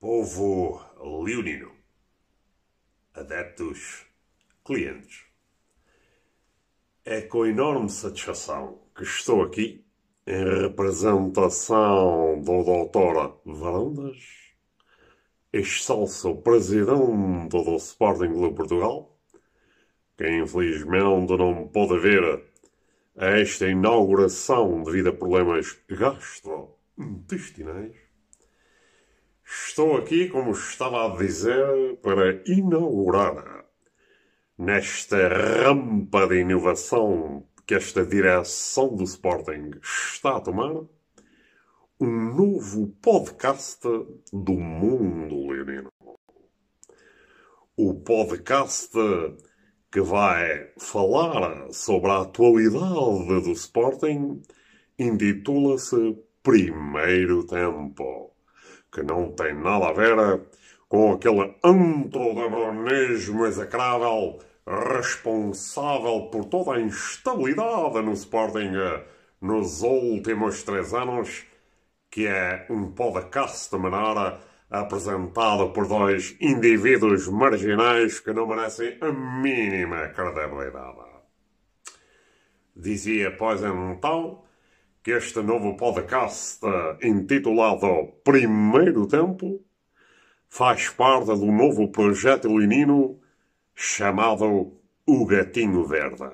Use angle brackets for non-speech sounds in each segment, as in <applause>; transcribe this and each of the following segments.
Povo leonino, adeptos, clientes, é com enorme satisfação que estou aqui em representação do Dr. Varandas, excelso presidente do Sporting Clube Portugal, que infelizmente não pôde vir a esta inauguração devido a problemas gastrointestinais. Estou aqui, como estava a dizer, para inaugurar nesta rampa de inovação que esta direção do Sporting está a tomar um novo podcast do mundo leonino. O podcast que vai falar sobre a atualidade do Sporting intitula-se Primeiro Tempo, que não tem nada a ver com aquele antrodabronismo execrável responsável por toda a instabilidade no Sporting nos últimos três anos, que é um podcast menor apresentado por dois indivíduos marginais que não merecem a mínima credibilidade. Dizia, pois então, que este novo podcast, intitulado Primeiro Tempo, faz parte do novo projeto leonino chamado O Gatinho Verde.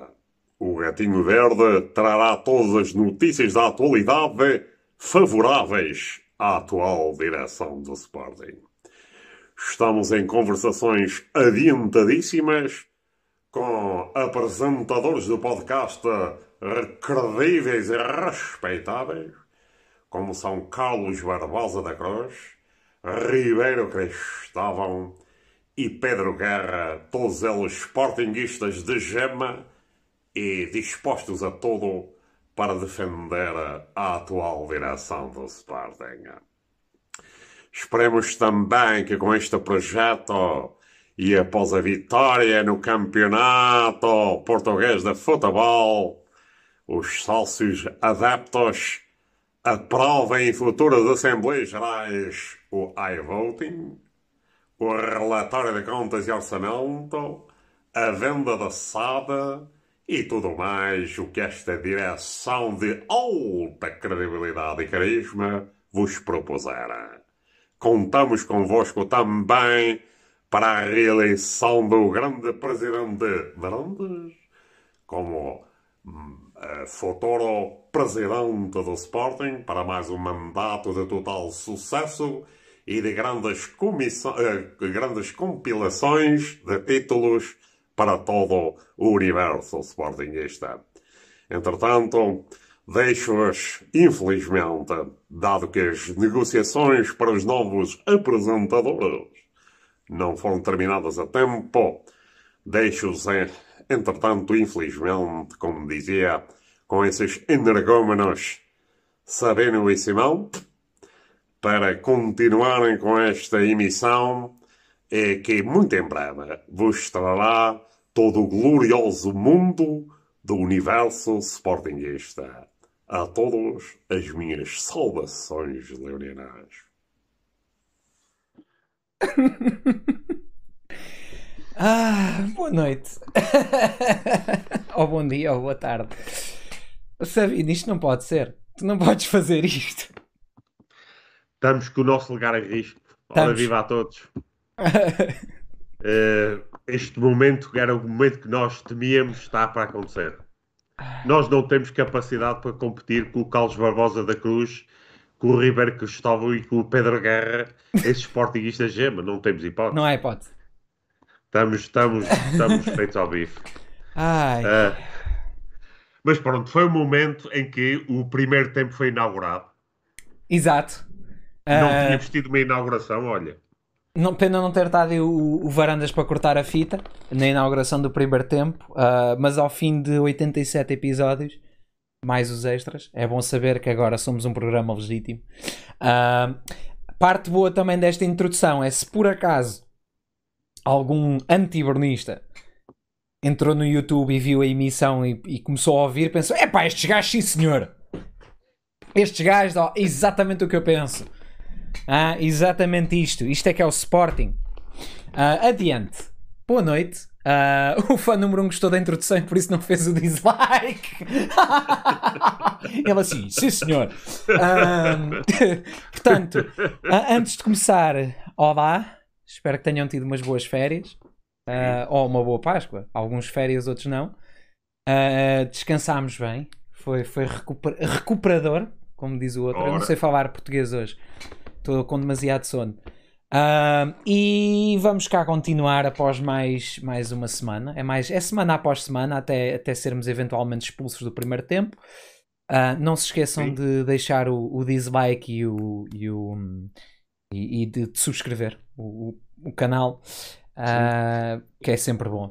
O Gatinho Verde trará todas as notícias da atualidade favoráveis à atual direção do Sporting. Estamos em conversações adiantadíssimas com apresentadores do podcast credíveis e respeitáveis, como são Carlos Barbosa da Cruz, Ribeiro Cristóvão e Pedro Guerra, todos eles sportinguistas de gema e dispostos a todo para defender a atual direção do Sporting. Esperemos também que com este projeto e após a vitória no campeonato português de futebol, os sócios adeptos aprovem em futuras Assembleias Gerais o iVoting, o relatório de contas e orçamento, a venda da SAD e tudo mais o que esta direção de alta credibilidade e carisma vos propuser. Contamos convosco também para a reeleição do grande presidente Varandas como futuro presidente do Sporting para mais um mandato de total sucesso e de grandes, uh, grandes compilações de títulos para todo o universo sportingista. Entretanto, deixo-vos, infelizmente, dado que as negociações para os novos apresentadores não foram terminadas a tempo, deixo-os, entretanto, infelizmente, como dizia, com esses energúmenos Sabino e Simão, para continuarem com esta emissão é que muito em breve vos trará todo o glorioso mundo do universo sportinguista. A todos as minhas saudações leoninas. <laughs> ah, boa noite. <laughs> ou bom dia ou boa tarde. Sabino, isto não pode ser. Tu não podes fazer isto. Estamos com o nosso lugar em risco. Ora, viva a todos uh, <laughs> este momento era o momento que nós temíamos está para acontecer. Nós não temos capacidade para competir com o Carlos Barbosa da Cruz, com o Ribeiro Cristóvão e com o Pedro Guerra, esses <laughs> sportinguistas gema. Não temos hipótese. Não há hipótese. Estamos, estamos, estamos feitos ao bife. Ai. Uh, mas pronto, foi o momento em que o primeiro tempo foi inaugurado. Exato. Não uh... tínhamos tido uma inauguração, olha. Não, pena não ter dado o, o, Varandas para cortar a fita na inauguração do primeiro tempo, uh, mas ao fim de 87 episódios, mais os extras, é bom saber que agora somos um programa legítimo. Uh, parte boa também desta introdução é se por acaso algum anti-bernista entrou no YouTube e viu a emissão e, e começou a ouvir, pensou: é estes gajos, sim senhor, estes gajos, ó, exatamente o que eu penso. Ah, exatamente isto. Isto é que é o Sporting. Ah, adiante. Boa noite. Ah, <laughs> o fã número 1 um gostou da introdução e por isso não fez o dislike. <laughs> Ele assim, sim senhor. Ah, <laughs> portanto, antes de começar, olá. Espero que tenham tido umas boas férias. Ah, ou uma boa Páscoa. Alguns férias, outros não. Ah, descansámos bem. Foi, foi recuper- recuperador, como diz o outro. Eu não Ora. sei falar português hoje. Estou com demasiado sono. Ah, e vamos cá continuar após mais, mais uma semana. É, mais, é semana após semana, até, até sermos eventualmente expulsos do primeiro tempo. Ah, não se esqueçam Sim. de deixar o, o dislike e, o, e, o, e, e de, de subscrever o, o, o canal, ah, que é sempre bom.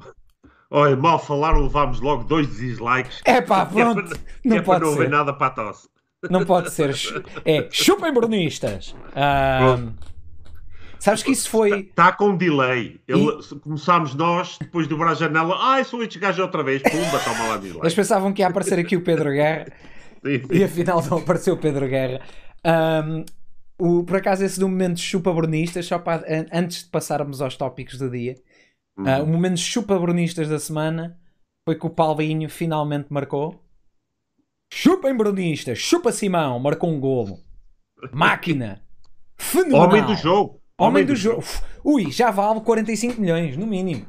Olha, mal falaram, levámos logo dois dislikes. É pá, <laughs> é pronto, para- que não é para pode não ser. nada para a tosse. Não pode ser. <laughs> É, chupem bernistas. Ah, sabes que isso foi. Está com um delay. Ele- Começámos nós, depois dobrar a janela. Ai, sou estes gajos outra vez. Pumba, toma lá Eles dislike. pensavam que ia aparecer aqui o Pedro Guerra Sim, <laughs> sim. e afinal não apareceu o Pedro Guerra. O, por acaso, esse do momento chupa bernistas, só para, an- antes de passarmos aos tópicos do dia, ah, o momento chupa bernistas da semana foi que o Paulinho finalmente marcou. Chupem bernistas, chupa Simão, marcou um golo. Máquina. Fenomenal. <laughs> Homem do jogo. Homem do jogo. Uf, Ui, já vale 45 milhões, no mínimo.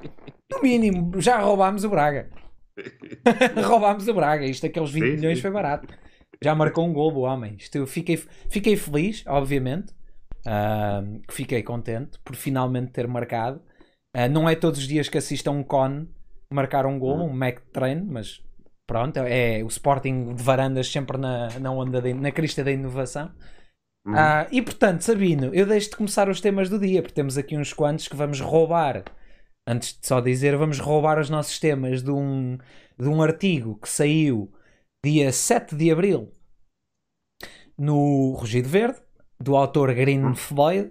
No mínimo, já roubámos o Braga. <laughs> <laughs> roubámos o Braga. Isto, aqueles 20 Sim, milhões sim. foi barato. Já marcou um gol o homem. Isto, fiquei, fiquei feliz, obviamente. que fiquei contente por finalmente ter marcado. Ah, não é todos os dias que assisto a um con marcar um gol, um Mac train, mas pronto, é o Sporting de varandas sempre na, na onda, de- na crista da inovação. Uhum. Ah, e portanto, Sabino, eu deixo de começar os temas do dia, porque temos aqui uns quantos que vamos roubar. Antes de só dizer, vamos roubar os nossos temas de um, de um artigo que saiu dia 7 de abril no Rugido Verde, do autor Green Floyd,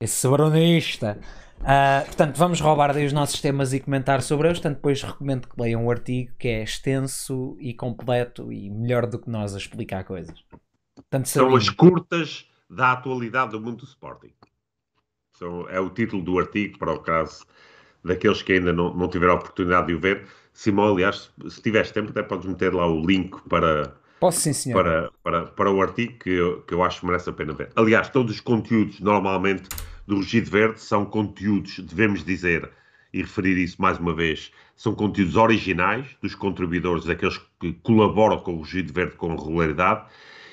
esse sobronista. Ah, portanto, vamos roubar daí os nossos temas e comentar sobre eles. Portanto, depois recomendo que leiam o artigo que é extenso e completo e melhor do que nós a explicar coisas. Portanto, São as curtas da atualidade do mundo do Sporting. São- é o título do artigo, para o caso daqueles que ainda não, não tiveram a oportunidade de o ver. Simão, aliás, se, tiveres tempo, até podes meter lá o link para, Posso sim, senhor. para, para, para o artigo que eu, que eu acho que merece a pena ver. Aliás, todos os conteúdos, normalmente, do Rugido Verde são conteúdos, devemos dizer e referir isso mais uma vez, são conteúdos originais dos contribuidores, daqueles que colaboram com o Rugido Verde com regularidade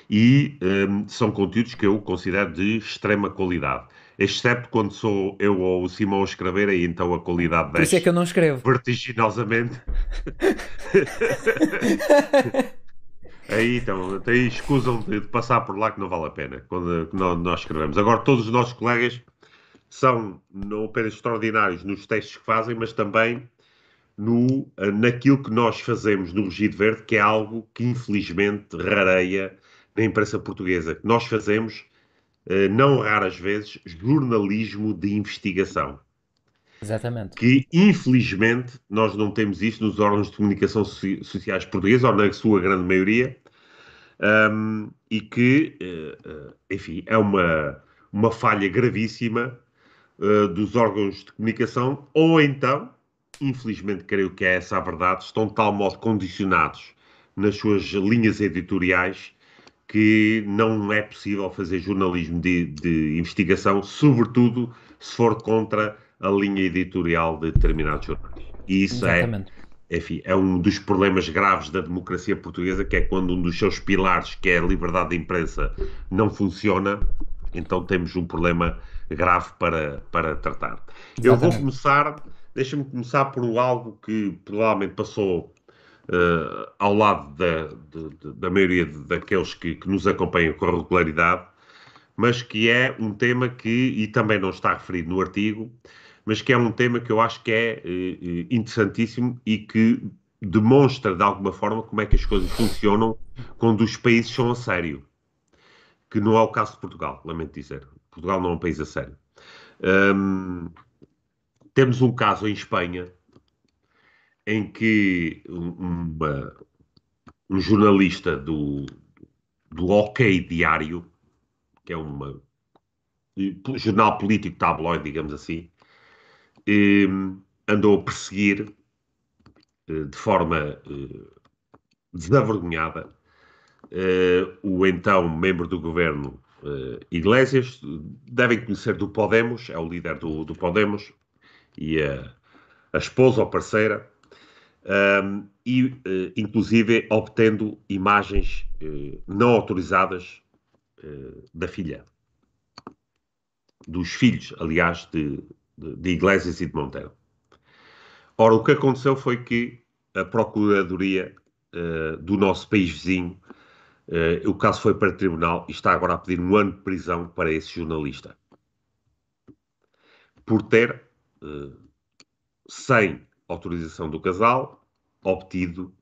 e hum, são conteúdos que eu considero de extrema qualidade. Exceto quando sou eu ou o Simão a escrever, aí então a qualidade Por isso é que eu não escrevo. vertiginosamente. <laughs> Aí então, aí escusam de, passar por lá que não vale a pena quando que nó- nós escrevemos. Agora, todos os nossos colegas são não apenas extraordinários nos textos que fazem, mas também no, naquilo que nós fazemos no Rugido Verde, que é algo que infelizmente rareia na imprensa portuguesa. Nós fazemos, não raras vezes, jornalismo de investigação. Exatamente. que infelizmente nós não temos isso nos órgãos de comunicação soci- sociais portugueses, ou na sua grande maioria, um, e que, eh, eh, enfim, é uma, uma falha gravíssima eh, dos órgãos de comunicação, ou então, infelizmente creio que é essa a verdade, estão de tal modo condicionados nas suas linhas editoriais que não é possível fazer jornalismo de, de investigação, sobretudo se for contra a linha editorial de determinados jornais. E isso é, Exatamente. enfim, é um dos problemas graves da democracia portuguesa, que é quando um dos seus pilares, que é a liberdade de imprensa, não funciona, então temos um problema grave para, para tratar. Eu vou Exatamente. começar, deixa-me começar por algo que provavelmente passou eh, ao lado da, de- da maioria daqueles que, que nos acompanham com regularidade, mas que é um tema que, e também não está referido no artigo, mas que é um tema que eu acho que é eh, interessantíssimo e que demonstra de alguma forma como é que as coisas funcionam quando os países são a sério. Que não é o caso de Portugal, lamento dizer. Portugal não é um país a sério. Hum, temos um caso em Espanha em que um- uma- um jornalista do, do OK Diário, que é uma jornal político tabloide, digamos assim, eh, andou a perseguir eh, de forma desavergonhada o então membro do governo Iglesias, devem conhecer do Podemos, é o líder do, do Podemos, e a, a esposa ou parceira, um, e uh, inclusive obtendo imagens uh, não autorizadas uh, da filha, dos filhos, aliás, de, de, de Iglesias e de Monteiro. Ora, o que aconteceu foi que a Procuradoria do nosso país vizinho, o caso foi para o tribunal e está agora a pedir um ano de prisão para esse jornalista. Por ter, sem autorização do casal, obtido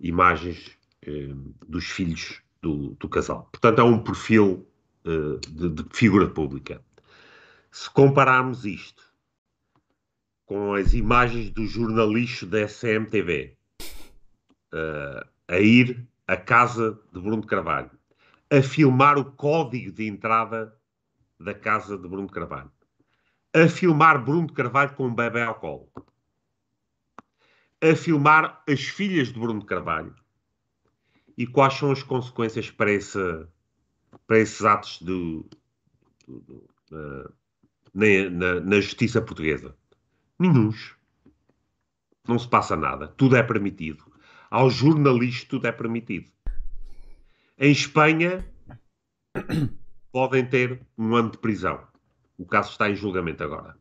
imagens eh, dos filhos do, do, casal. Portanto, é um perfil eh, de, de, figura pública. Se compararmos isto com as imagens do jornalista da SMTV eh, a ir à casa de Bruno Carvalho, a filmar o código de entrada da casa de Bruno Carvalho, a filmar Bruno Carvalho com um bebê ao colo, a filmar as filhas de Bruno Carvalho. E quais são as consequências para, esse, para esses atos de, de, de, na, na, na justiça portuguesa? Nenhuns. Não se passa nada. Tudo é permitido. Aos jornalistas tudo é permitido. Em Espanha <coughs> podem ter um ano de prisão. O caso está em julgamento agora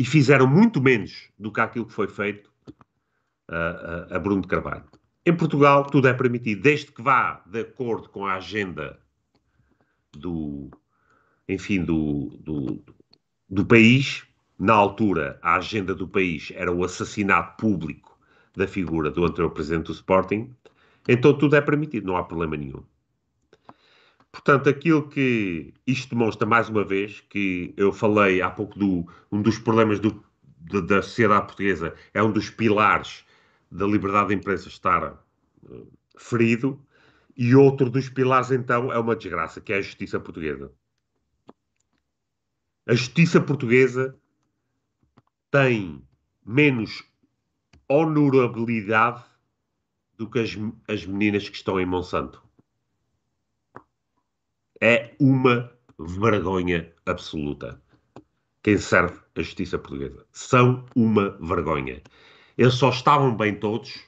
e fizeram muito menos do que aquilo que foi feito a, a, a Bruno de Carvalho. Em Portugal, tudo é permitido, desde que vá de acordo com a agenda do, enfim, do, do, do país. Na altura, a agenda do país era o assassinato público da figura do anterior presidente do Sporting. Então tudo é permitido, não há problema nenhum. Portanto, aquilo que isto demonstra mais uma vez, que eu falei há pouco do um dos problemas do, de, da sociedade portuguesa, é um dos pilares da liberdade de imprensa estar uh, ferido, e outro dos pilares, então, é uma desgraça, que é a justiça portuguesa. A justiça portuguesa tem menos honorabilidade do que as, as meninas que estão em Monsanto é uma vergonha absoluta. Quem serve a justiça portuguesa. São uma vergonha. Eles só estavam bem todos,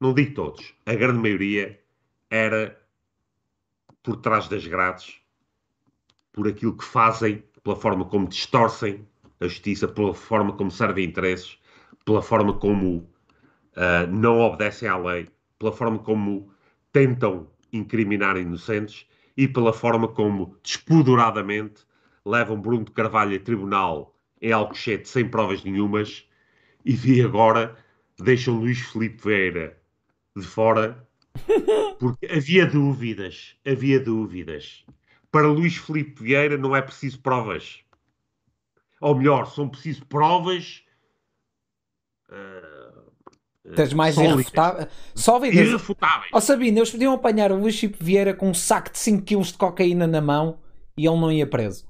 não digo todos, a grande maioria era por trás das grades, por aquilo que fazem, pela forma como distorcem a justiça, pela forma como servem interesses, pela forma como uh, não obedecem à lei, pela forma como tentam incriminar inocentes e pela forma como, despoduradamente, levam Bruno de Carvalho a tribunal em Alcochete sem provas nenhumas e de agora deixam Luís Filipe Vieira de fora <laughs> porque havia dúvidas, havia dúvidas. Para Luís Filipe Vieira não é preciso provas. Ou melhor, são preciso provas uh, Tens mais irrefutáveis. Sólidas. Irrefutáveis. Ó oh, Sabina, eles podiam apanhar o Luís Chico Vieira com um saco de 5kg de cocaína na mão e ele não ia preso.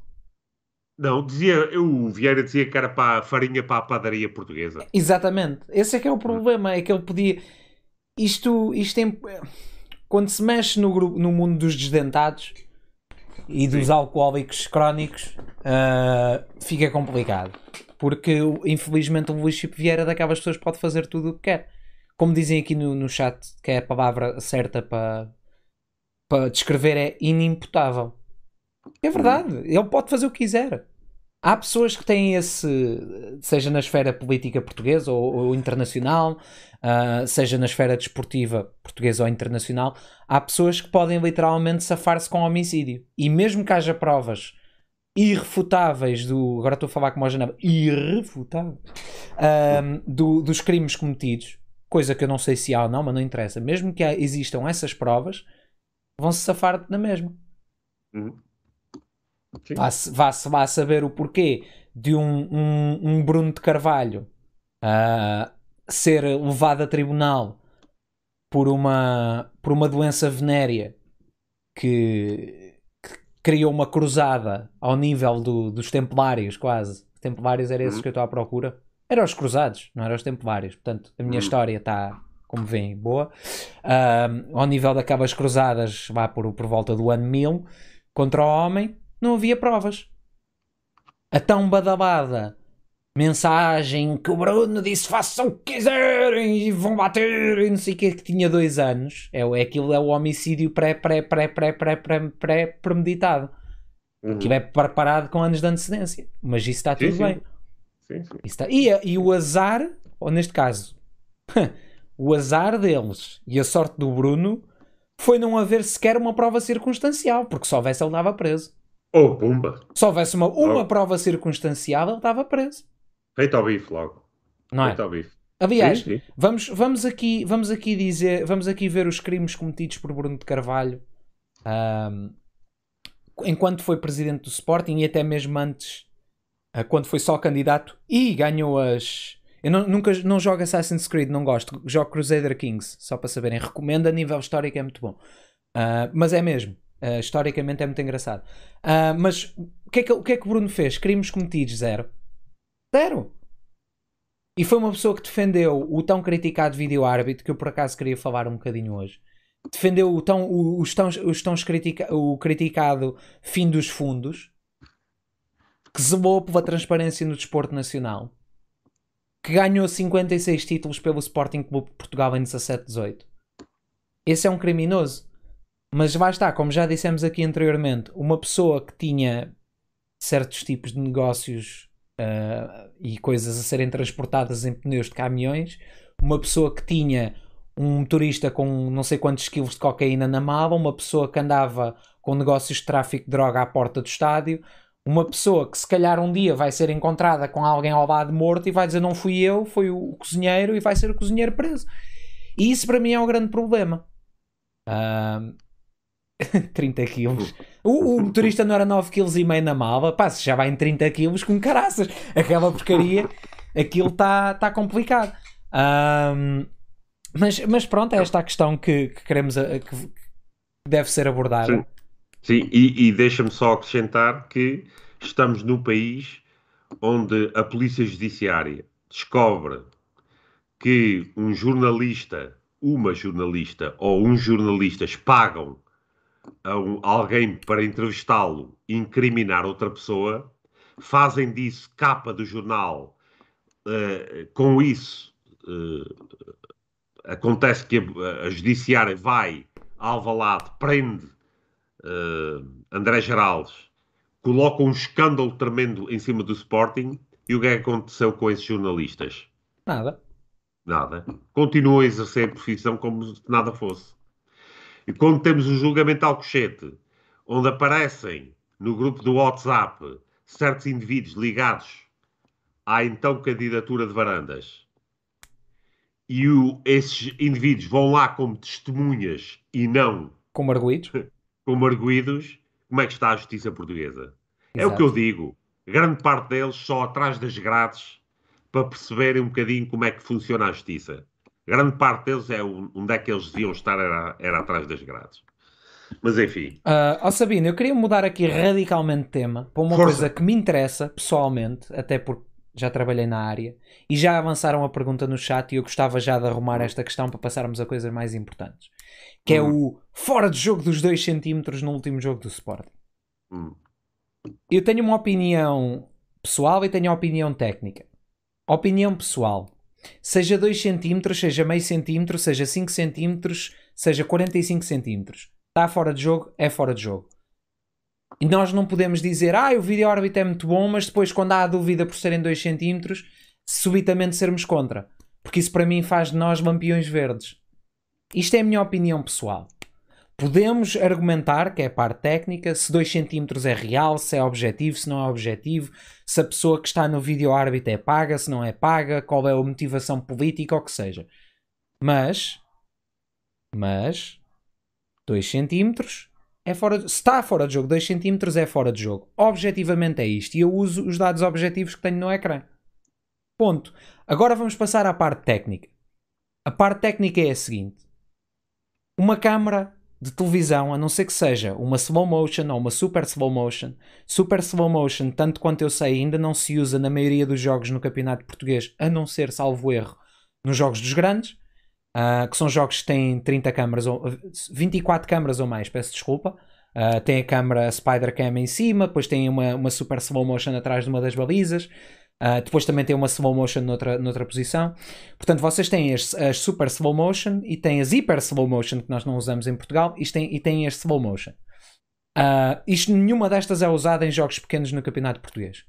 Não, dizia, o Vieira dizia que era para a farinha para a padaria portuguesa. Exatamente. Esse é que é o problema, é que ele podia. Isto, isto é... quando se mexe no, grupo, no mundo dos desdentados e dos Sim. alcoólicos crónicos, uh, fica complicado. Porque, infelizmente, o Luís Chico Vieira é daquelas pessoas que pode fazer tudo o que quer. Como dizem aqui no, no chat, que é a palavra certa para, para descrever é inimputável. É verdade, hum. ele pode fazer o que quiser. Há pessoas que têm esse, seja na esfera política portuguesa ou, ou internacional, uh, seja na esfera desportiva portuguesa ou internacional, há pessoas que podem literalmente safar-se com homicídio. E mesmo que haja provas irrefutáveis do. Agora estou a falar como a janela. Irrefutáveis. Um, do, dos crimes cometidos. Coisa que eu não sei se há ou não, mas não interessa. Mesmo que existam essas provas, vão-se safar na mesma. Uhum. Vá-se vá vá saber o porquê de um, um, um Bruno de Carvalho uh, ser levado a tribunal por uma, por uma doença venérea que criou uma cruzada ao nível do- dos templários, quase. Os templários era esse Uhum. que eu estou à procura. Eram os cruzados, não eram os templários. Portanto, a minha Uhum. história está, como veem, boa. Ahm, ao nível daquelas cruzadas, vá por, por volta do ano 1000, contra o homem, não havia provas. A tão badalada mensagem que o Bruno disse façam o que quiserem e vão bater e não sei o que, que tinha dois anos. É, é aquilo, é o homicídio pré, pré, pré, pré, pré, pré, pré premeditado. Uhum. Que é preparado com anos de antecedência. Mas isso está tudo sim. bem. Sim, sim. Está- E, e o azar, ou neste caso, <laughs> o azar deles e a sorte do Bruno foi não haver sequer uma prova circunstancial, porque se houvesse ele estava preso. Oh, pumba. Se houvesse uma, uma Oh. prova circunstancial, ele estava preso. Feito ao bife logo. Não é? Feito ao bife. Aliás, Sim, sim. Vamos, vamos, aqui, vamos aqui dizer, vamos aqui ver os crimes cometidos por Bruno de Carvalho ahm, enquanto foi presidente do Sporting e até mesmo antes, ah, quando foi só candidato e ganhou as. Eu não, nunca não jogo Assassin's Creed, não gosto. Jogo Crusader Kings, só para saberem. Recomendo a nível histórico, é muito bom. Ah, mas é mesmo. Ah, historicamente é muito engraçado. Ah, mas o que, é que, o que é que Bruno fez? Crimes cometidos, zero. Zero. E foi uma pessoa que defendeu o tão criticado vídeo-árbitro, que eu por acaso queria falar um bocadinho hoje. Defendeu o tão, o- os tão, os tão critica, o criticado fim dos fundos, que zelou pela transparência no desporto nacional, que ganhou 56 títulos pelo Sporting Clube de Portugal em 17-18. Esse é um criminoso. Mas vai estar, como já dissemos aqui anteriormente, uma pessoa que tinha certos tipos de negócios ah, e coisas a serem transportadas em pneus de caminhões, uma pessoa que tinha um motorista com não sei quantos quilos de cocaína na mala, uma pessoa que andava com negócios de tráfico de droga à porta do estádio, uma pessoa que se calhar um dia vai ser encontrada com alguém ao lado morto e vai dizer não fui eu, foi o, cozinheiro e vai ser o cozinheiro preso. E isso para mim é o grande problema. Ah, <laughs> 30 quilos. O, o motorista não era 9 quilos e meio na mala, pá, se já vai em 30 quilos com caraças. Aquela porcaria, aquilo está tá complicado. Ahm, mas, mas pronto, é esta a questão que, que queremos, a- que deve ser abordada. Sim. Sim, e, e deixa-me só acrescentar que estamos num país onde a Polícia Judiciária descobre que um jornalista, uma jornalista ou uns jornalistas pagam um- alguém para entrevistá-lo e incriminar outra pessoa, fazem disso capa do jornal. eh, com isso, eh, acontece que a, a Judiciária vai a Alvalade, prende eh, André Geraldes, coloca um escândalo tremendo em cima do Sporting e o que é que aconteceu com esses jornalistas? Nada. Nada. Continuam a exercer a profissão como se nada fosse. E quando temos o julgamento Alcochete, onde aparecem no grupo do WhatsApp certos indivíduos ligados à então candidatura de Varandas, e o- esses indivíduos vão lá como testemunhas e não Com arguídos. <laughs> como arguídos, como é que está a justiça portuguesa? É o Exato. que eu digo. Grande parte deles só atrás das grades para perceberem um bocadinho como é que funciona a justiça. Grande parte deles é onde é que eles deviam estar era, era atrás das grades. Mas enfim, Ah, ó Sabino, eu queria mudar aqui radicalmente de tema para uma Força. coisa que me interessa pessoalmente, até porque já trabalhei na área e já avançaram a pergunta no chat e eu gostava já de arrumar esta questão para passarmos a coisas mais importantes. Que é o fora de jogo dos 2 centímetros no último jogo do Sporting. hum, Eu tenho uma opinião pessoal e tenho a opinião técnica. Opinião pessoal. Seja 2 centímetros, seja meio centímetro, seja 5 centímetros, seja 45 centímetros. Está fora de jogo, é fora de jogo. E nós não podemos dizer, ah, o vídeo órbita é muito bom, mas depois quando há dúvida por serem 2 centímetros, subitamente sermos contra. Porque isso para mim faz de nós lampiões verdes. Isto é a minha opinião pessoal. Podemos argumentar, que é parte técnica, se 2 centímetros é real, se é objetivo, se não é objetivo, se a pessoa que está no vídeo árbitro é paga, se não é paga, qual é a motivação política, ou que seja. Mas, mas, 2 centímetros é fora de, se está fora de jogo, 2 centímetros é fora de jogo. Objetivamente é isto. E eu uso os dados objetivos que tenho no ecrã. Ponto. Agora vamos passar à parte técnica. A parte técnica é a seguinte: uma câmara de televisão, a não ser que seja uma slow motion ou uma super slow motion. Super slow motion, tanto quanto eu sei, ainda não se usa na maioria dos jogos no campeonato português, a não ser, salvo erro, nos jogos dos grandes, uh, que são jogos que têm 30 câmaras ou 24 câmaras ou mais, peço desculpa. Uh, tem a câmera Spider Cam em cima, depois tem uma, uma super slow motion atrás de uma das balizas. Uh, depois também tem uma slow motion noutra, noutra posição. Portanto, vocês têm as, as, super slow motion e têm as hyper slow motion que nós não usamos em Portugal e têm, e têm as slow motion. Uh, isto, nenhuma destas é usada em jogos pequenos no campeonato português.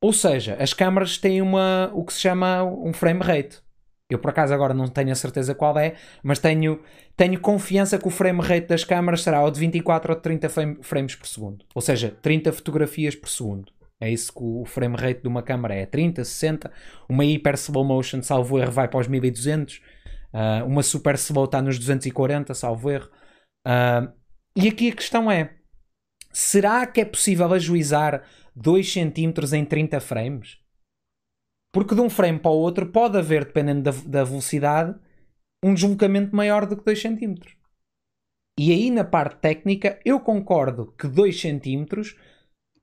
Ou seja, as câmaras têm uma, o que se chama um frame rate. Eu por acaso agora não tenho a certeza qual é, mas tenho, tenho confiança que o frame rate das câmaras será ou de 24 ou de 30 frames por segundo. Ou seja, 30 fotografias por segundo. É isso que o frame rate de uma câmera é 30, 60. Uma hiper slow motion, salvo erro, vai para os 1200. Uh, ah, uma super slow está nos 240, salvo erro. Uh, e aqui a questão é: será que é possível ajuizar 2 cm em 30 frames? Porque de um frame para o outro pode haver, dependendo da, da velocidade, um deslocamento maior do que 2 cm. E aí, na parte técnica, eu concordo que 2 cm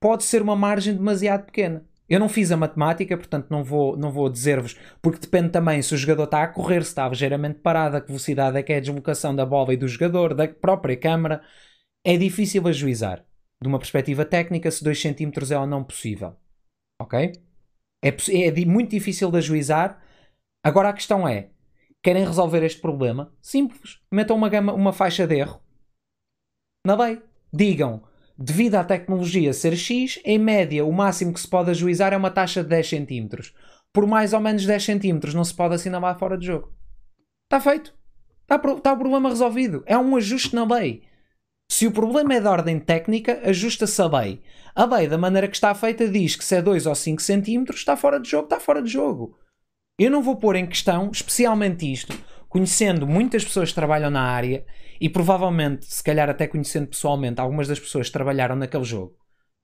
pode ser uma margem demasiado pequena. Eu não fiz a matemática, portanto não vou, não vou dizer-vos, porque depende também se o jogador está a correr, se está ligeiramente parado, a que velocidade é que é a deslocação da bola e do jogador, da própria câmara. É difícil ajuizar. De uma perspectiva técnica, se 2 cm é ou não possível. Ok? É, é muito difícil de ajuizar. Agora a questão é: querem resolver este problema? Simples. Metam uma, gama, uma faixa de erro. Na lei. Digam devido à tecnologia ser X, em média o máximo que se pode ajuizar é uma taxa de 10 cm. Por mais ou menos 10 cm não se pode assinalar fora de jogo. Está feito. Está, está o problema resolvido. É um ajuste na lei. Se o problema é de ordem técnica, ajusta-se a lei. A lei, da maneira que está feita, diz que se é 2 ou 5 cm está fora de jogo, está fora de jogo. Eu não vou pôr em questão, especialmente isto, conhecendo muitas pessoas que trabalham na área e provavelmente, se calhar até conhecendo pessoalmente algumas das pessoas que trabalharam naquele jogo.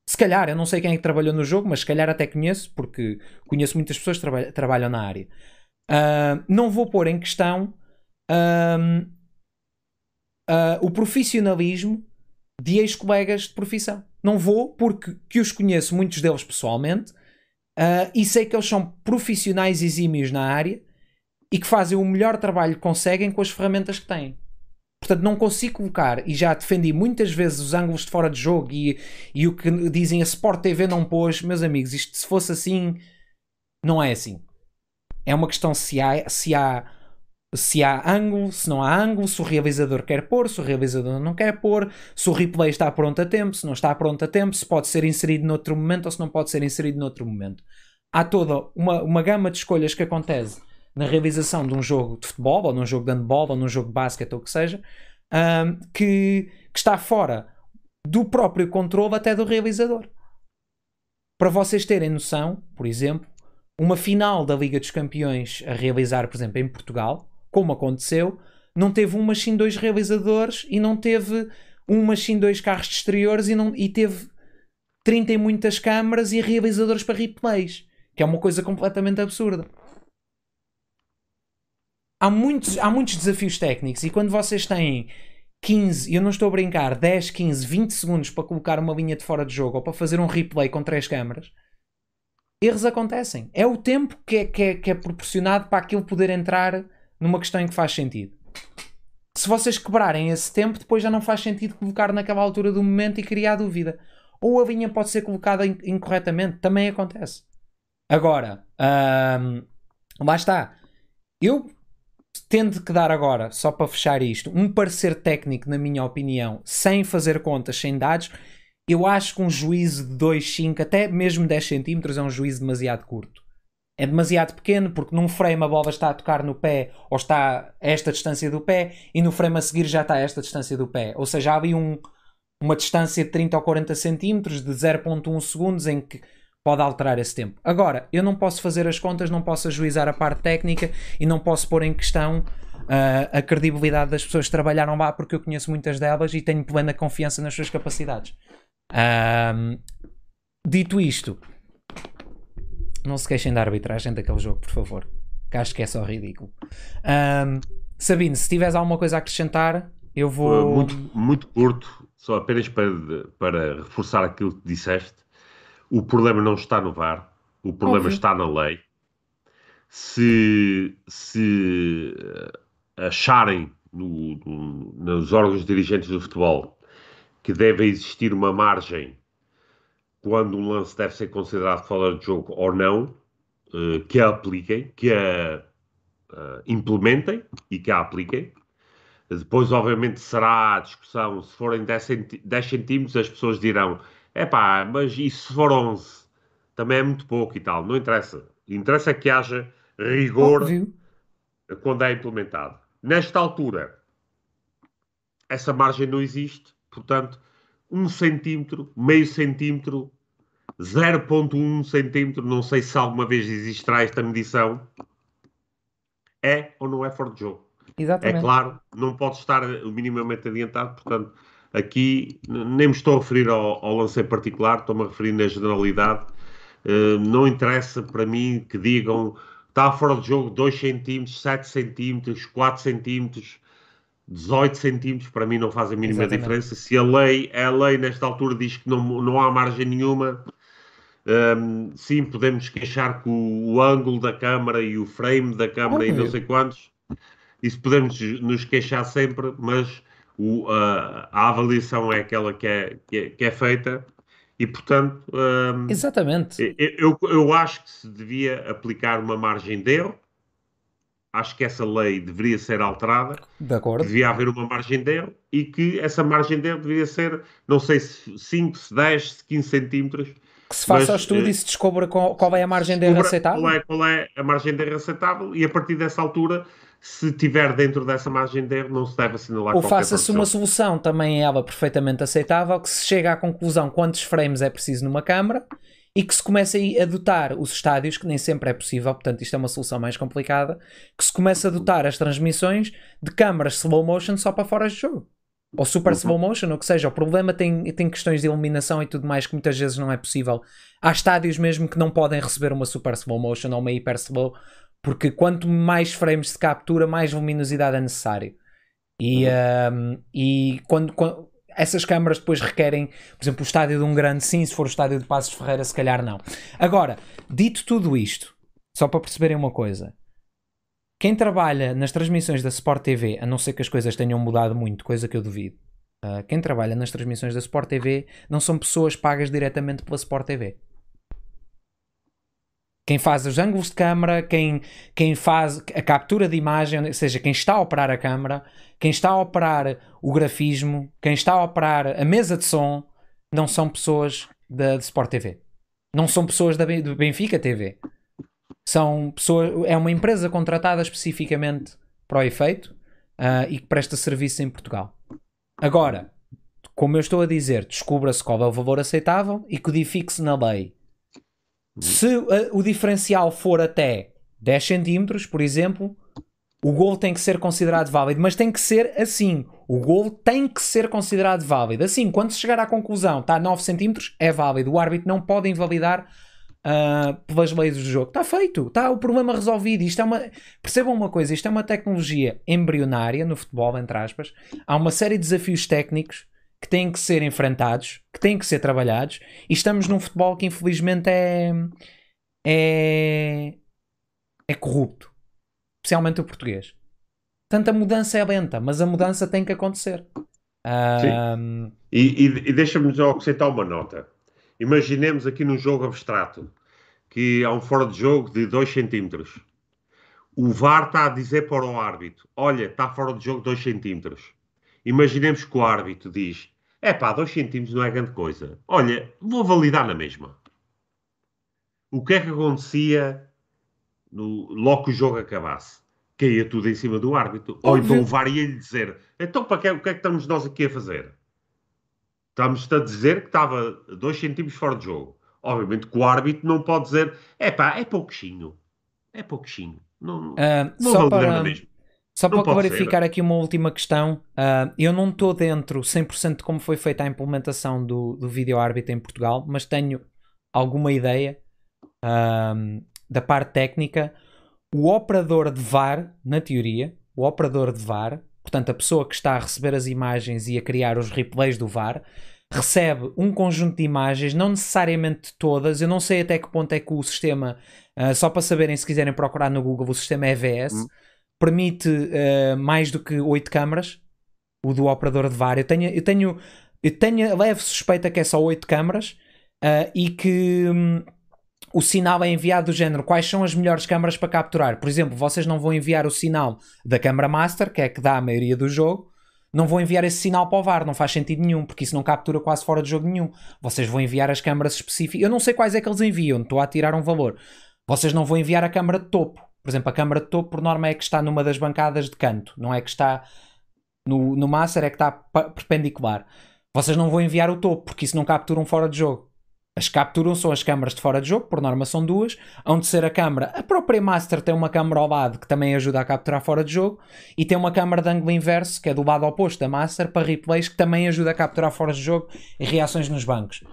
Se calhar, eu não sei quem é que trabalhou no jogo, mas se calhar até conheço, porque conheço muitas pessoas que traba trabalham na área. Uh, não vou pôr em questão uh, uh, o profissionalismo de ex-colegas de profissão. Não vou, porque que os conheço, muitos deles pessoalmente, e sei que eles são profissionais exímios na área e que fazem o melhor trabalho que conseguem com as ferramentas que têm. Portanto, não consigo colocar, e já defendi muitas vezes os ângulos de fora de jogo e, e o que dizem a Sport TV não pôs, meus amigos, isto se fosse assim, não é assim. É uma questão se há, se há, se há ângulo, se não há ângulo, se o realizador quer pôr, se o realizador não quer pôr, se o replay está pronto a tempo, se não está pronto a tempo, se pode ser inserido noutro momento ou se não pode ser inserido noutro momento. Há toda uma, uma gama de escolhas que acontece na realização de um jogo de futebol, ou num jogo de handball, ou num jogo de basquete, ou o que seja, um, que, que está fora do próprio controle até do realizador. Para vocês terem noção, por exemplo, uma final da Liga dos Campeões a realizar, por exemplo, em Portugal, como aconteceu, não teve um machine dois realizadores e não teve um machine dois carros de exteriores e, não, e teve 30 e muitas câmaras e realizadores para replays, que é uma coisa completamente absurda há muitos, há muitos desafios técnicos e quando vocês têm 15, eu não estou a brincar, 10, 15, 20 segundos para colocar uma linha de fora de jogo ou para fazer um replay com três câmaras, erros acontecem. É o tempo que é, que é, que é proporcionado para aquilo poder entrar numa questão em que faz sentido. Se vocês quebrarem esse tempo, depois já não faz sentido colocar naquela altura do momento e criar dúvida. Ou a linha pode ser colocada incorretamente, também acontece. Agora, lá está. Eu tendo que dar agora, só para fechar isto, um parecer técnico, na minha opinião, sem fazer contas, sem dados, eu acho que um juízo de 2, 5, até mesmo 10 centímetros é um juízo demasiado curto. É demasiado pequeno porque num frame a bola está a tocar no pé ou está a esta distância do pé e no frame a seguir já está a esta distância do pé. Ou seja, há ali um, uma distância de 30 ou 40 centímetros de 0.1 segundos em que pode alterar esse tempo. Agora, eu não posso fazer as contas, não posso ajuizar a parte técnica e não posso pôr em questão uh, a credibilidade das pessoas que trabalharam lá, porque eu conheço muitas delas e tenho plena confiança nas suas capacidades. Um, dito isto, não se queixem da arbitragem daquele jogo, por favor, que acho que é só ridículo. Um, Sabine, se tiveres alguma coisa a acrescentar, Eu vou. Muito, muito curto, só apenas para, para reforçar aquilo que disseste. O problema não está no VAR, o problema Óbvio. está na lei. Se, se eh, acharem no- no- nos órgãos dirigentes do futebol que deve existir uma margem quando um lance deve ser considerado fora de jogo ou não, eh, que a apliquem, que a eh, implementem e que a apliquem. Depois, obviamente, será a discussão. Se forem 10, centi 10 centímetros, as pessoas dirão: é pá, mas e se for 11? Também é muito pouco e tal. Não interessa. Interessa que haja rigor Óbvio. quando é implementado. Nesta altura, essa margem não existe. Portanto, um centímetro, meio centímetro, 0.1 centímetro, não sei se alguma vez existirá esta medição, é ou não é fora de jogo. É Exatamente. claro, não pode estar minimamente adiantado, portanto, aqui nem me estou a referir ao, ao lance em particular, estou-me a referir na generalidade. Eh, não interessa para mim que digam está fora de jogo 2 centímetros, 7 centímetros, 4 centímetros, 18 centímetros, para mim não faz a mínima Exatamente. diferença. Se a lei, a lei nesta altura diz que não, não há margem nenhuma, hum, sim, podemos queixar que o, o ângulo da câmara e o frame da câmara e não sei quantos, isso podemos nos queixar sempre, mas o- a, a avaliação é aquela que é, que é, que é feita e, portanto, hum, Exatamente. eu, eu, acho que se devia aplicar uma margem de erro. Acho que essa lei deveria ser alterada, De acordo. devia haver uma margem de erro e que essa margem de erro deveria ser, não sei se 5, se 10, se 15 centímetros. Que se faça o Mas, estudo eh, e se descubra qual, qual é a margem de erro aceitável. Qual é, qual é a margem de erro aceitável e a partir dessa altura, se tiver dentro dessa margem de erro, não se deve assinalar Ou faça-se uma solução, também ela perfeitamente aceitável, que se chega à conclusão quantos frames é preciso numa câmara e que se comece a dotar os estádios, que nem sempre é possível, portanto isto é uma solução mais complicada, que se comece a dotar as transmissões de câmaras slow motion só para fora de jogo. Ou super Uhum. slow motion, ou que seja. O problema tem, tem questões de iluminação e tudo mais que muitas vezes não é possível. Há estádios mesmo que não podem receber uma super slow motion ou uma hyper slow, porque quanto mais frames se captura, mais luminosidade é necessário. E, um, e quando, quando- essas câmaras depois requerem, por exemplo, o estádio de um grande sim, se for o estádio de Passos Ferreira, se calhar não. Agora, dito tudo isto, só para perceberem uma coisa, quem trabalha nas transmissões da Sport TV, a não ser que as coisas tenham mudado muito, coisa que eu duvido, ah, quem trabalha nas transmissões da Sport TV não são pessoas pagas diretamente pela Sport TV. Quem faz os ângulos de câmara, quem, quem faz a captura de imagem, ou seja, quem está a operar a câmara, quem está a operar o grafismo, quem está a operar a mesa de som, não são pessoas da de Sport TV. Não são pessoas da Benfica TV. São pessoas, é uma empresa contratada especificamente para o efeito ah, e que presta serviço em Portugal. Agora, como eu estou a dizer, descubra-se qual é o valor aceitável e codifique-se na lei. Se ah, o diferencial for até 10 centímetros, por exemplo, o gol tem que ser considerado válido, mas tem que ser assim. O gol tem que ser considerado válido. Assim, quando se chegar à conclusão, está a 9 centímetros, é válido. O árbitro não pode invalidar ah, pelas leis do jogo. Está feito, está o problema resolvido. Isto é uma... Percebam uma coisa, isto é uma tecnologia embrionária no futebol, entre aspas. Há uma série de desafios técnicos que têm que ser enfrentados, que têm que ser trabalhados, e estamos num futebol que infelizmente é, é, é corrupto, especialmente o português. Portanto, a mudança é lenta, mas a mudança tem que acontecer. Ahm, E, e, e deixa-me só acrescentar uma nota. Imaginemos aqui num jogo abstrato que há um fora de jogo de 2 centímetros. O VAR está a dizer para o árbitro: Olha, está fora de jogo 2 centímetros. Imaginemos que o árbitro diz: É pá, 2 centímetros não é grande coisa. Olha, vou validar na mesma. O que é que acontecia no, logo que o jogo acabasse? Caía tudo em cima do árbitro. Ou então o VAR ia-lhe dizer: Então para que, o que é que estamos nós aqui a fazer? Estamos a dizer que estava 2 centímetros fora de jogo. Obviamente que o árbitro não pode dizer: É pá, é pouquinho. É pouquinho. Não, ah, não só validar na para, mesma. Só Não para clarificar aqui uma última questão, ah, eu não estou dentro 100% de como foi feita a implementação do, do vídeo árbitro em Portugal, mas tenho alguma ideia ah, da parte técnica. O operador de VAR, na teoria, o operador de VAR, portanto, a pessoa que está a receber as imagens e a criar os replays do VAR, recebe um conjunto de imagens, não necessariamente todas. Eu não sei até que ponto é que o sistema, uh, só para saberem, se quiserem procurar no Google, o sistema EVS hum. Permite uh, mais do que 8 câmaras, o do operador de VAR. Eu tenho, eu tenho, eu tenho a leve suspeita que é só 8 câmaras uh, e que. Um, o sinal é enviado do género quais são as melhores câmaras para capturar. Por exemplo, vocês não vão enviar o sinal da câmara master, que é que dá a maioria do jogo, não vão enviar esse sinal para o VAR, não faz sentido nenhum, porque isso não captura quase fora de jogo nenhum. Vocês vão enviar as câmaras específicas. Eu não sei quais é que eles enviam, estou a tirar um valor. Vocês não vão enviar a câmara de topo. Por exemplo, a câmara de topo, por norma, é que está numa das bancadas de canto, não é que está no, no master, é que está perpendicular. Vocês não vão enviar o topo, porque isso não captura um fora de jogo. As que capturam são as câmaras de fora de jogo, por norma são duas. A de ser a câmara, a própria Master tem uma câmara ao lado que também ajuda a capturar fora de jogo, e tem uma câmara de ângulo inverso, que é do lado oposto da Master, para replays, que também ajuda a capturar fora de jogo e reações nos bancos.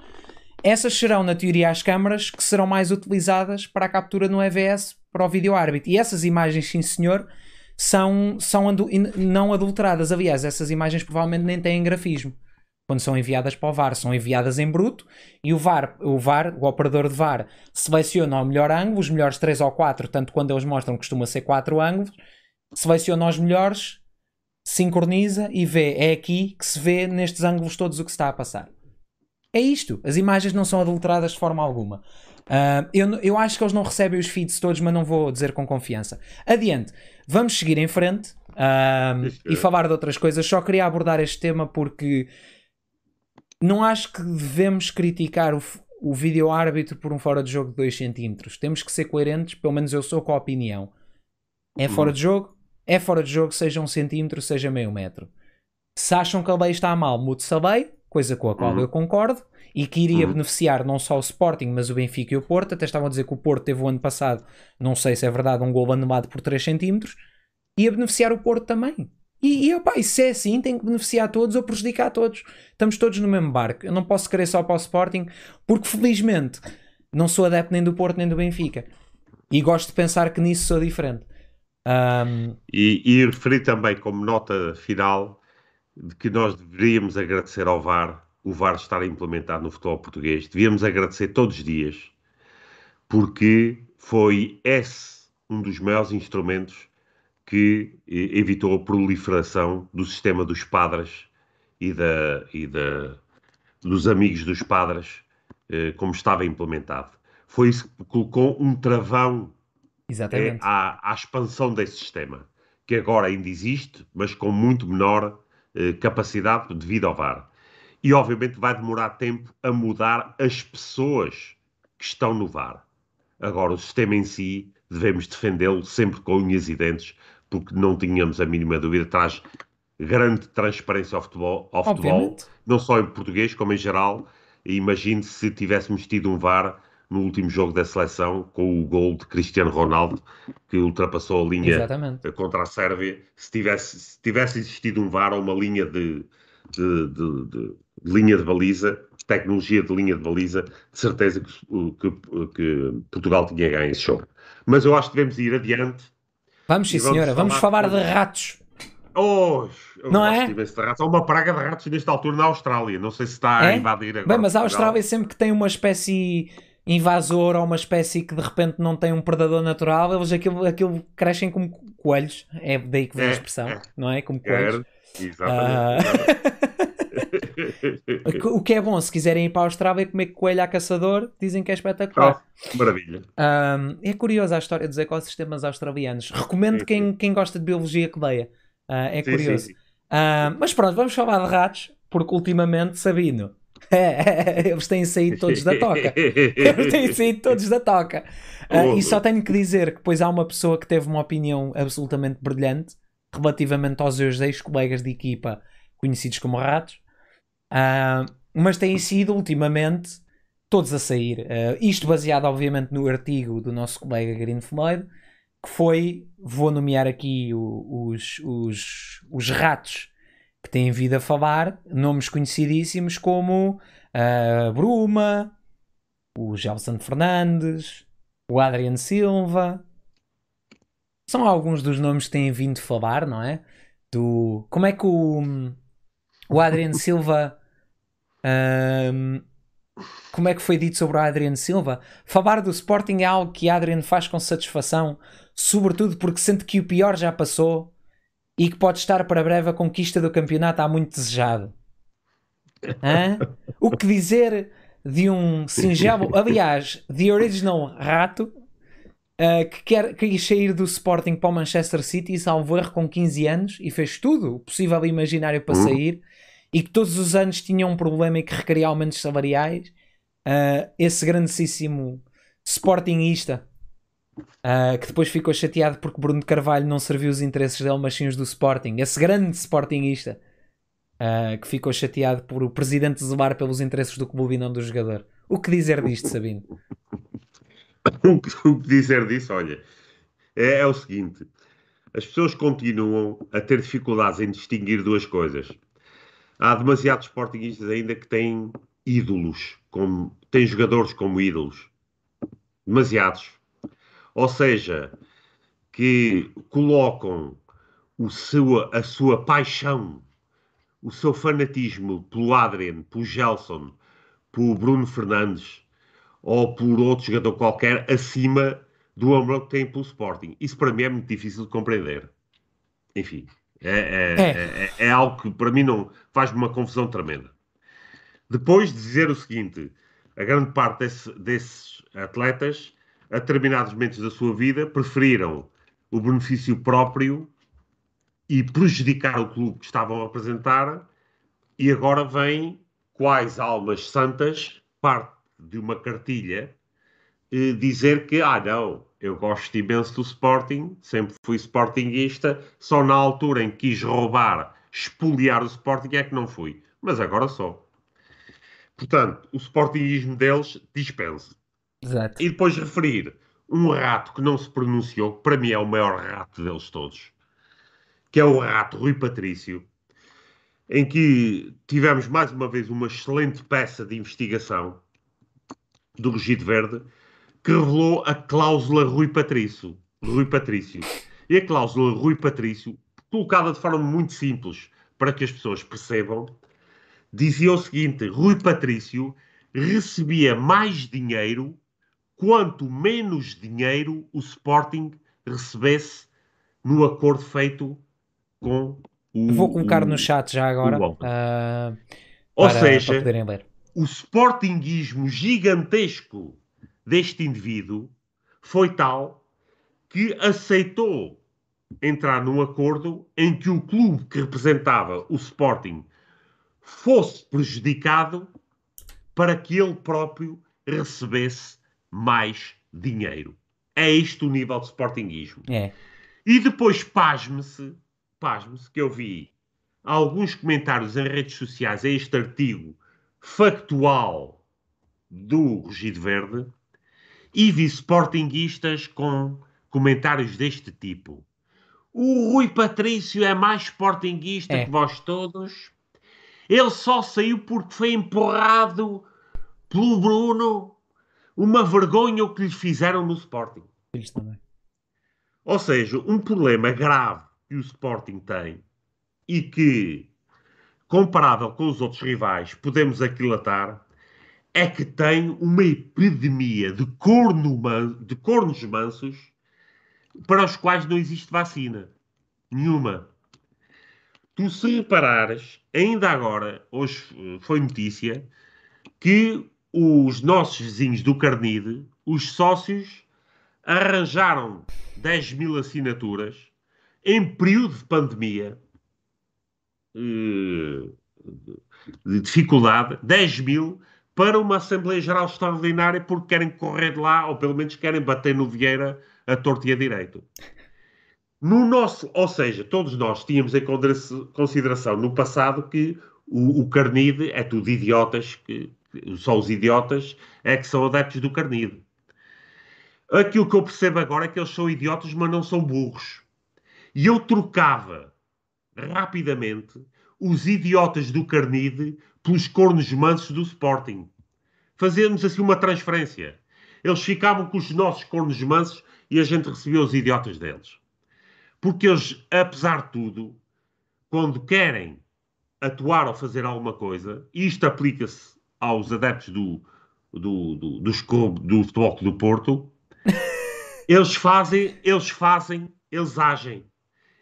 Essas serão, na teoria, as câmaras que serão mais utilizadas para a captura no EVS para o vídeo árbitro. E essas imagens, sim senhor, são, são não adulteradas. Aliás, essas imagens provavelmente nem têm grafismo quando são enviadas para o VAR, são enviadas em bruto e o VAR, o VAR, o operador de VAR, seleciona o melhor ângulo, os melhores 3 ou 4, tanto quando eles mostram costuma ser 4 ângulos, seleciona os melhores, sincroniza e vê, é aqui que se vê nestes ângulos todos o que se está a passar. É isto, as imagens não são adulteradas de forma alguma. Uh, eu, eu acho que eles não recebem os feeds todos, mas não vou dizer com confiança. Adiante, vamos seguir em frente uh, e falar de outras coisas. Só queria abordar este tema porque não acho que devemos criticar o, o vídeo árbitro por um fora de jogo de 2 cm. Temos que ser coerentes, pelo menos eu sou com a opinião. É fora de jogo? É fora de jogo, seja um centímetro, seja meio metro. Se acham que a lei está mal, mude-se a lei, coisa com a qual uhum. eu concordo, e que iria uhum. beneficiar não só o Sporting, mas o Benfica e o Porto. Até estavam a dizer que o Porto teve o ano passado, não sei se é verdade, um gol anulado por 3 centímetros, ia beneficiar o Porto também. E, e opa, se é assim, tem que beneficiar todos ou prejudicar todos. Estamos todos no mesmo barco. Eu não posso querer só para o Sporting, porque felizmente não sou adepto nem do Porto nem do Benfica. E gosto de pensar que nisso sou diferente. Um... E, e referi também como nota final de que nós deveríamos agradecer ao VAR, o VAR estar implementado no futebol português. Devíamos agradecer todos os dias, porque foi esse um dos maiores instrumentos que evitou a proliferação do sistema dos padres e, da, e da, dos amigos dos padres, eh, como estava implementado. Foi isso que colocou um travão eh, à, à, expansão desse sistema, que agora ainda existe, mas com muito menor eh, capacidade devido ao VAR. E obviamente vai demorar tempo a mudar as pessoas que estão no VAR. Agora, o sistema em si, devemos defendê-lo sempre com unhas e dentes, porque não tínhamos a mínima dúvida, traz grande transparência ao futebol, ao futebol não só em português, como em geral. Imagine se tivéssemos tido um VAR no último jogo da seleção, com o gol de Cristiano Ronaldo, que ultrapassou a linha Exatamente. contra a Sérvia. Se tivesse, se tivesse existido um VAR ou uma linha de, de, de, de, linha de baliza, tecnologia de linha de baliza, de certeza que, que, que Portugal tinha ganho esse jogo. Mas eu acho que devemos ir adiante Vamos sim, senhora. Vamos falar de ratos. Oh, não é? Há uma praga de ratos nesta altura na Austrália. Não sei se está é? a invadir agora. Bem, mas a Austrália sempre que tem uma espécie invasor ou uma espécie que de repente não tem um predador natural, eles aquilo, aquilo crescem como coelhos. É daí que vem a é, expressão, é, não é? Como coelhos. É, exatamente. Uh... <laughs> o que é bom, se quiserem ir para a Austrália e comer coelho a caçador, dizem que é espetacular. Oh, maravilha. Um, é curioso a história dos ecossistemas australianos. Recomendo sim, quem, sim. quem gosta de biologia que leia. Uh, é sim, curioso. Uh, mas pronto, vamos falar de ratos, porque ultimamente, Sabino, <laughs> eles têm saído todos da toca. <laughs> Eles têm saído todos da toca. Uh, e só tenho que dizer que depois há uma pessoa que teve uma opinião absolutamente brilhante relativamente aos seus ex-colegas de equipa conhecidos como ratos. Uh, mas têm sido ultimamente todos a sair. Uh, isto baseado, obviamente, no artigo do nosso colega Green Floyd, que foi, vou nomear aqui o, os, os, os ratos que têm vindo a falar, nomes conhecidíssimos como a uh, Bruma, o Gelson Fernandes, o Adrian Silva. São alguns dos nomes que têm vindo a falar, não é? do. Como é que o, o Adrian <laughs> Silva. Um, como é que foi dito sobre o Adrian Silva? Falar do Sporting é algo que Adrian faz com satisfação, sobretudo porque sente que o pior já passou e que pode estar para breve a conquista do campeonato há muito desejado. Hã? O que dizer de um singelo, aliás, The Original Rato, uh, que quer, quer sair do Sporting para o Manchester City, salvo erro, com 15 anos e fez tudo o possível e imaginário para sair, e que todos os anos tinha um problema e que requeria aumentos salariais. Uh, esse grandíssimo Sportingista Uh, que depois ficou chateado porque Bruno Carvalho não serviu os interesses dele, mas sim os do Sporting. Esse grande Sportingista uh, que ficou chateado por o presidente zelar pelos interesses do clube e não do jogador. O que dizer disto, Sabino? o que dizer disso, olha, é, é o seguinte: as pessoas continuam a ter dificuldades em distinguir duas coisas. Há demasiados Sportingistas ainda que têm ídolos, como, têm jogadores como ídolos. Demasiados ou seja, que colocam o seu, a sua paixão, o seu fanatismo pelo Adrian, pelo Gelson, pelo Bruno Fernandes ou por outro jogador qualquer acima do amor que têm pelo Sporting. Isso para mim é muito difícil de compreender. Enfim, é, é, é. é, é algo que para mim não faz-me uma confusão tremenda. Depois de dizer o seguinte, a grande parte desse, desses atletas a determinados momentos da sua vida, preferiram o benefício próprio e prejudicar o clube que estavam a representar, e agora vêm quais almas santas, parte de uma cartilha, eh, dizer que, ah, não, eu gosto imenso do Sporting, sempre fui Sportingista, só na altura em que quis roubar, espoliar o Sporting é que não fui. Mas agora sou. Portanto, o Sportingismo deles dispensa. Exato. E depois referir um rato que não se pronunciou, que para mim é o maior rato deles todos, que é o rato Rui Patrício, em que tivemos mais uma vez uma excelente peça de investigação do Regido Verde que revelou a cláusula Rui Patrício. Rui Patrício. E a cláusula Rui Patrício, colocada de forma muito simples para que as pessoas percebam, dizia o seguinte: Rui Patrício recebia mais dinheiro quanto menos dinheiro o Sporting recebesse no acordo feito com o. Vou colocar o, no chat já agora. Uh, Ou para, seja, para o Sportingismo gigantesco deste indivíduo foi tal que aceitou entrar num acordo em que o clube que representava o Sporting fosse prejudicado para que ele próprio recebesse mais dinheiro. É este o nível de sportinguismo. É. E depois, pasme-se, pasme-se, que eu vi alguns comentários em redes sociais a este artigo factual do Rugido Verde e vi sportinguistas com comentários deste tipo. O Rui Patrício é mais sportinguista é. que vós todos. Ele só saiu porque foi empurrado pelo Bruno uma vergonha o que lhe fizeram no Sporting. Ou seja, um problema grave que o Sporting tem e que, comparável com os outros rivais, podemos aquilatar, é que tem uma epidemia de, corno man, de cornos mansos para os quais não existe vacina. Nenhuma. Tu, se reparares, ainda agora, hoje eh, foi notícia, que os nossos vizinhos do Carnide, os sócios, arranjaram 10 mil assinaturas em período de pandemia, eh, de dificuldade, 10 mil para uma Assembleia Geral Extraordinária porque querem correr de lá, ou pelo menos querem bater no Vieira a torto e a direito. No nosso, ou seja, todos nós tínhamos em consideração no passado que o, o Carnide é tudo idiotas que só os idiotas é que são adeptos do carnido. Aquilo que eu percebo agora é que eles são idiotas, mas não são burros. E eu trocava rapidamente os idiotas do Carnide pelos cornos mansos do Sporting. Fazíamos assim uma transferência. Eles ficavam com os nossos cornos mansos e a gente recebia os idiotas deles. Porque eles, apesar de tudo, quando querem atuar ou fazer alguma coisa, e isto aplica-se aos adeptos do, do, do, clube, do Futebol do Porto, <laughs> eles fazem, eles fazem, eles agem.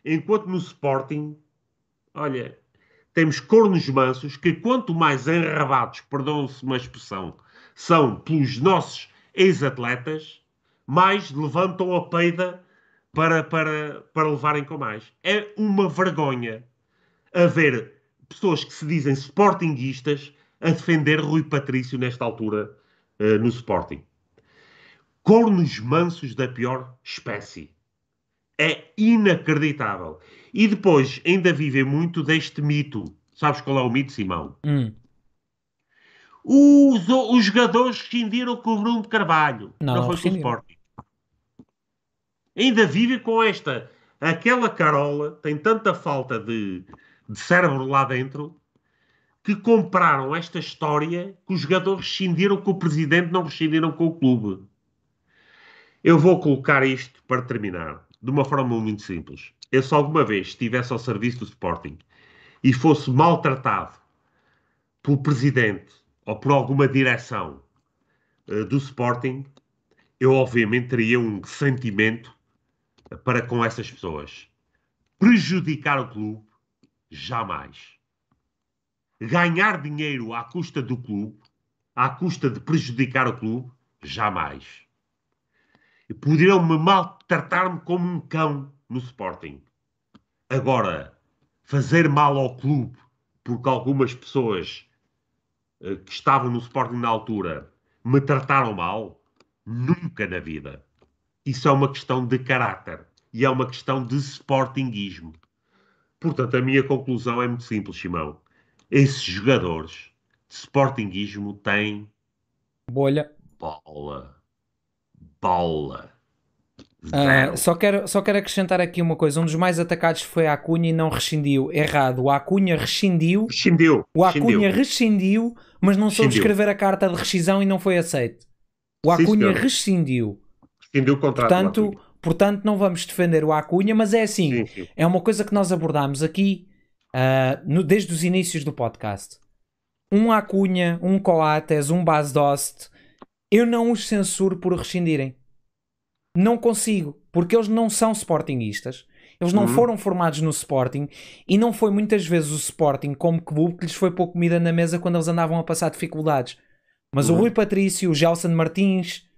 Enquanto no Sporting, olha, temos cornos mansos que quanto mais enrabados, perdão-se uma expressão, são pelos nossos ex-atletas, mais levantam a peida para, para, para levarem com mais. É uma vergonha haver pessoas que se dizem sportinguistas a defender Rui Patrício nesta altura uh, no Sporting. Cornos mansos da pior espécie. É inacreditável. E depois ainda vivem muito deste mito. Sabes qual é o mito, Simão? Hum. Os, os jogadores rescindiram com o Bruno de Carvalho. Não, Não foi com o Sporting. Ainda vive com esta. Aquela Carola tem tanta falta de, de cérebro lá dentro que compraram esta história que os jogadores rescindiram com o presidente, não rescindiram com o clube. Eu vou colocar isto para terminar de uma forma muito simples. Eu, se alguma vez estivesse ao serviço do Sporting e fosse maltratado pelo presidente ou por alguma direção uh, do Sporting, eu obviamente teria um sentimento para com essas pessoas. Prejudicar o clube, jamais. Ganhar dinheiro à custa do clube, à custa de prejudicar o clube, jamais. Poderiam-me maltratar-me como um cão no Sporting. Agora, fazer mal ao clube porque algumas pessoas uh, que estavam no Sporting na altura me trataram mal, nunca na vida. Isso é uma questão de caráter e é uma questão de sportinguismo. Portanto, a minha conclusão é muito simples, Simão. Esses jogadores de sportinguismo têm bolha. Bola. Bola. Uh, só, quero, só quero acrescentar aqui uma coisa: um dos mais atacados foi a Acunha e não rescindiu. Errado, o Acunha rescindiu. Rescindiu. O Acunha rescindiu, mas não soube escrever a carta de rescisão e não foi aceito. O Acunha rescindiu. Rescindiu o contrato. Portanto, portanto, não vamos defender o Acunha, mas é assim: sim, sim. é uma coisa que nós abordámos aqui uh, no, desde os inícios do podcast. Um Acunha, um Coates, um Bas Dost, eu não os censuro por rescindirem não consigo, porque eles não são sportinguistas. Eles não uhum. foram formados no Sporting e não foi muitas vezes o Sporting como clube que lhes foi pôr comida na mesa quando eles andavam a passar dificuldades. Mas uhum. o Rui Patrício, o Gelson Martins,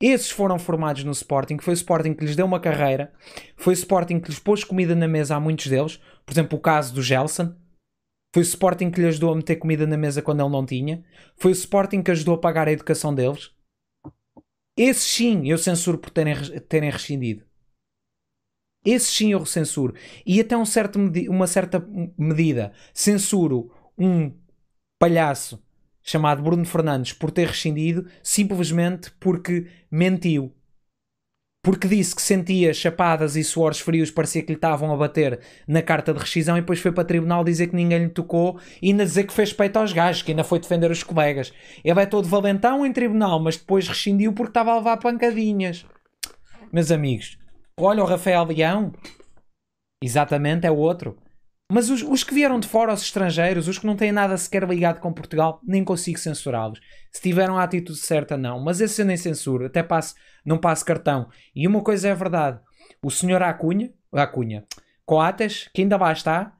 esses foram formados no Sporting. Foi o Sporting que lhes deu uma carreira. Foi o Sporting que lhes pôs comida na mesa a muitos deles. Por exemplo, o caso do Gelson. Foi o Sporting que lhe ajudou a meter comida na mesa quando ele não tinha. Foi o Sporting que ajudou a pagar a educação deles. Esses sim eu censuro por terem, terem rescindido. Esses sim eu censuro. E até um certo, uma certa medida censuro um palhaço chamado Bruno Fernandes por ter rescindido simplesmente porque mentiu porque disse que sentia chapadas e suores frios, parecia que lhe estavam a bater na carta de rescisão e depois foi para tribunal dizer que ninguém lhe tocou e ainda dizer que fez peito aos gajos, que ainda foi defender os colegas. Ele é todo valentão em tribunal, mas depois rescindiu porque estava a levar pancadinhas. Meus amigos, olha o Rafael Leão, exatamente, é o outro. Mas os, os, que vieram de fora, os estrangeiros, os que não têm nada sequer ligado com Portugal, nem consigo censurá-los. Se tiveram a atitude certa, não. Mas esse eu nem censuro, até passo não passo cartão. E uma coisa é verdade: o senhor Acunha, Acunha, Coates, que ainda lá está,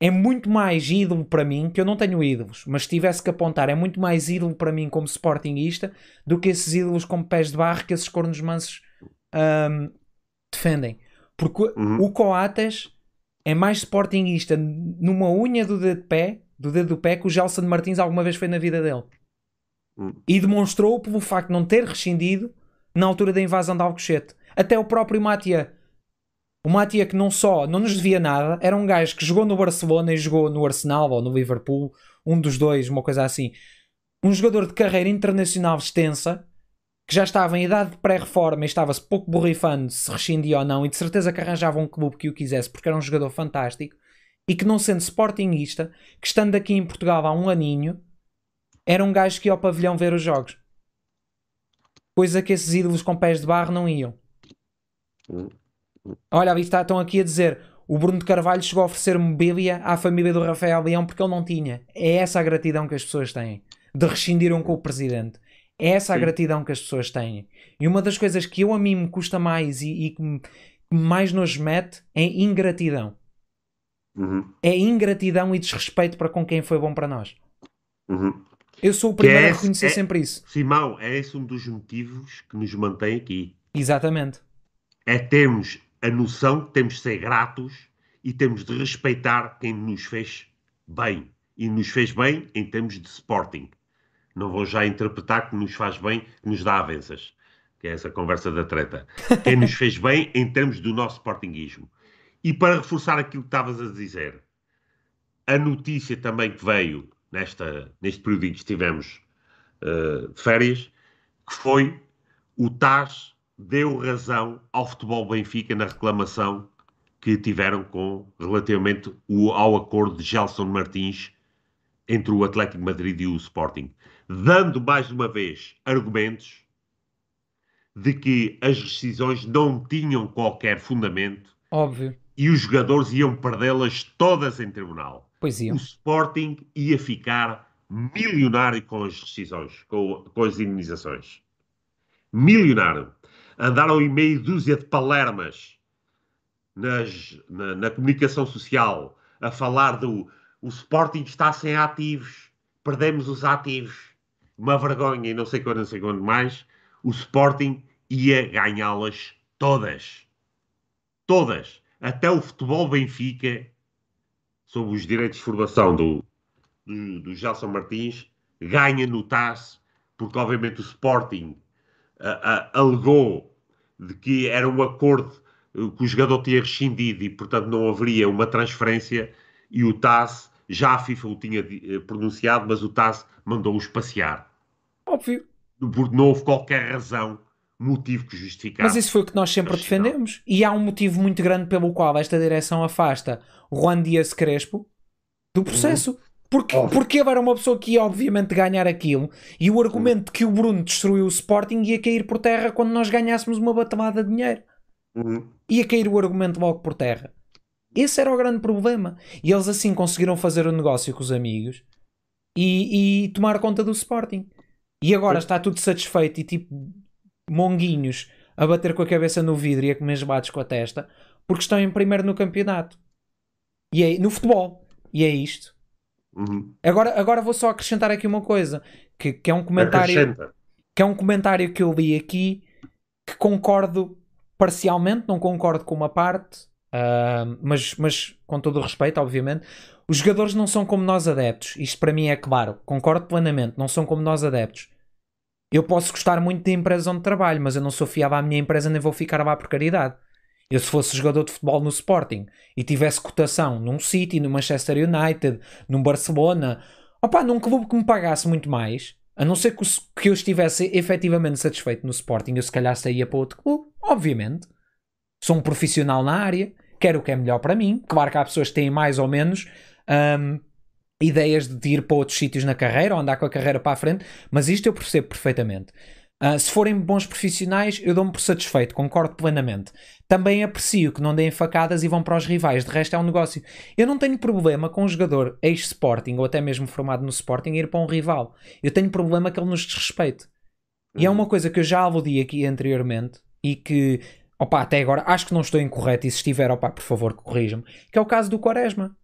é muito mais ídolo para mim, que eu não tenho ídolos, mas se tivesse que apontar, é muito mais ídolo para mim como sportingista do que esses ídolos como pés de barro que esses cornos mansos um, defendem. Porque uhum. o Coates é mais sportingista numa unha do dedo de pé, do dedo do pé, que o Gelson Martins alguma vez foi na vida dele. Uhum. E demonstrou pelo facto de não ter rescindido na altura da invasão de Alcochete. Até o próprio Matia. O Matia que não só não nos devia nada, era um gajo que jogou no Barcelona e jogou no Arsenal ou no Liverpool, um dos dois, uma coisa assim. Um jogador de carreira internacional extensa, que já estava em idade de pré-reforma e estava-se pouco borrifando se rescindia ou não, e de certeza que arranjava um clube que o quisesse, porque era um jogador fantástico, e que não sendo sportingista, que estando aqui em Portugal há um aninho, era um gajo que ia ao pavilhão ver os jogos coisa que esses ídolos com pés de barro não iam. Olha, estão aqui a dizer o Bruno de Carvalho chegou a oferecer mobília à família do Rafael Leão porque ele não tinha. É essa a gratidão que as pessoas têm. De rescindiram com o presidente. É essa a Sim. gratidão que as pessoas têm. E uma das coisas que eu a mim me custa mais e, e que mais nos mete é ingratidão. Uhum, É ingratidão e desrespeito para com quem foi bom para nós. uhum. Eu sou o Que é primeiro a reconhecer é- sempre isso. Simão, é esse um dos motivos que nos mantém aqui. Exatamente. É termos a noção que temos de ser gratos e temos de respeitar quem nos fez bem. E nos fez bem em termos de Sporting. Não vou já interpretar que nos faz bem, que nos dá avanças. Que é essa conversa da treta. Quem nos fez bem em termos do nosso Sportinguismo. E para reforçar aquilo que estavas a dizer, a notícia também que veio nesta, neste período em que estivemos eh, de férias, que foi o TAS deu razão ao futebol Benfica na reclamação que tiveram com relativamente o- ao acordo de Gelson Martins entre o Atlético Madrid e o Sporting, dando mais uma vez argumentos de que as decisões não tinham qualquer fundamento Óbvio. e os jogadores iam perdê-las todas em tribunal. Pois O iam. Sporting ia ficar milionário com as decisões, com, com as indenizações. Milionário. Andaram em meio dúzia de palermas nas- na, na comunicação social a falar do o Sporting está sem ativos, perdemos os ativos, uma vergonha e não sei quando, não sei quando mais. O Sporting ia ganhá-las todas. Todas. Até o futebol Benfica, sob os direitos de formação do, do, do Gelson Martins, ganha no TAS, porque obviamente o Sporting alegou de que era um acordo eh, que o jogador tinha rescindido e, portanto, não haveria uma transferência e o TAS, já a FIFA o tinha eh, pronunciado, mas o TAS mandou-os passear. Óbvio. Porque não houve qualquer razão, motivo que justificasse. Mas isso foi o que nós sempre defendemos. E há um motivo muito grande pelo qual esta direção afasta Juan Dias Crespo do processo. Porque, Óbvio. porque ele era uma pessoa que ia obviamente ganhar aquilo e o argumento que o Bruno destruiu o Sporting ia cair por terra quando nós ganhássemos uma batelada de dinheiro. Uhum. Ia cair o argumento logo por terra. Esse era o grande problema. E eles assim conseguiram fazer o negócio com os amigos e, e tomar conta do Sporting. E agora está tudo satisfeito e tipo monguinhos a bater com a cabeça no vidro e a comer gebados com a testa porque estão em primeiro no campeonato. E é, no futebol. E é isto. Uhum. Agora, agora vou só acrescentar aqui uma coisa que, que é um comentário Acrescenta. que é um comentário que eu li aqui que concordo parcialmente, não concordo com uma parte, ah, mas, mas com todo o respeito, obviamente. Os jogadores não são como nós adeptos, isto para mim é claro, concordo plenamente, não são como nós adeptos. Eu posso gostar muito da empresa onde trabalho, mas eu não sou fiado à minha empresa nem vou ficar lá por caridade. Eu, se fosse jogador de futebol no Sporting e tivesse cotação num City, no Manchester United, num Barcelona, opá, num clube que me pagasse muito mais, a não ser que, que eu estivesse efetivamente satisfeito no Sporting, eu se calhar saía para outro clube, obviamente. Sou um profissional na área, quero o que é melhor para mim. Claro que há pessoas que têm mais ou menos hum, ideias de ir para outros sítios na carreira ou andar com a carreira para a frente, mas isto eu percebo perfeitamente. Ah, se forem bons profissionais, eu dou-me por satisfeito, concordo plenamente. Também aprecio que não deem facadas e vão para os rivais, de resto é um negócio. Eu não tenho problema com um jogador ex-Sporting ou até mesmo formado no Sporting ir para um rival. Eu tenho problema que ele nos desrespeite. E é uma coisa que eu já aludi aqui anteriormente e que, opa, até agora acho que não estou incorreto e se estiver, opa, por favor, corrijam-me, que é o caso do Quaresma.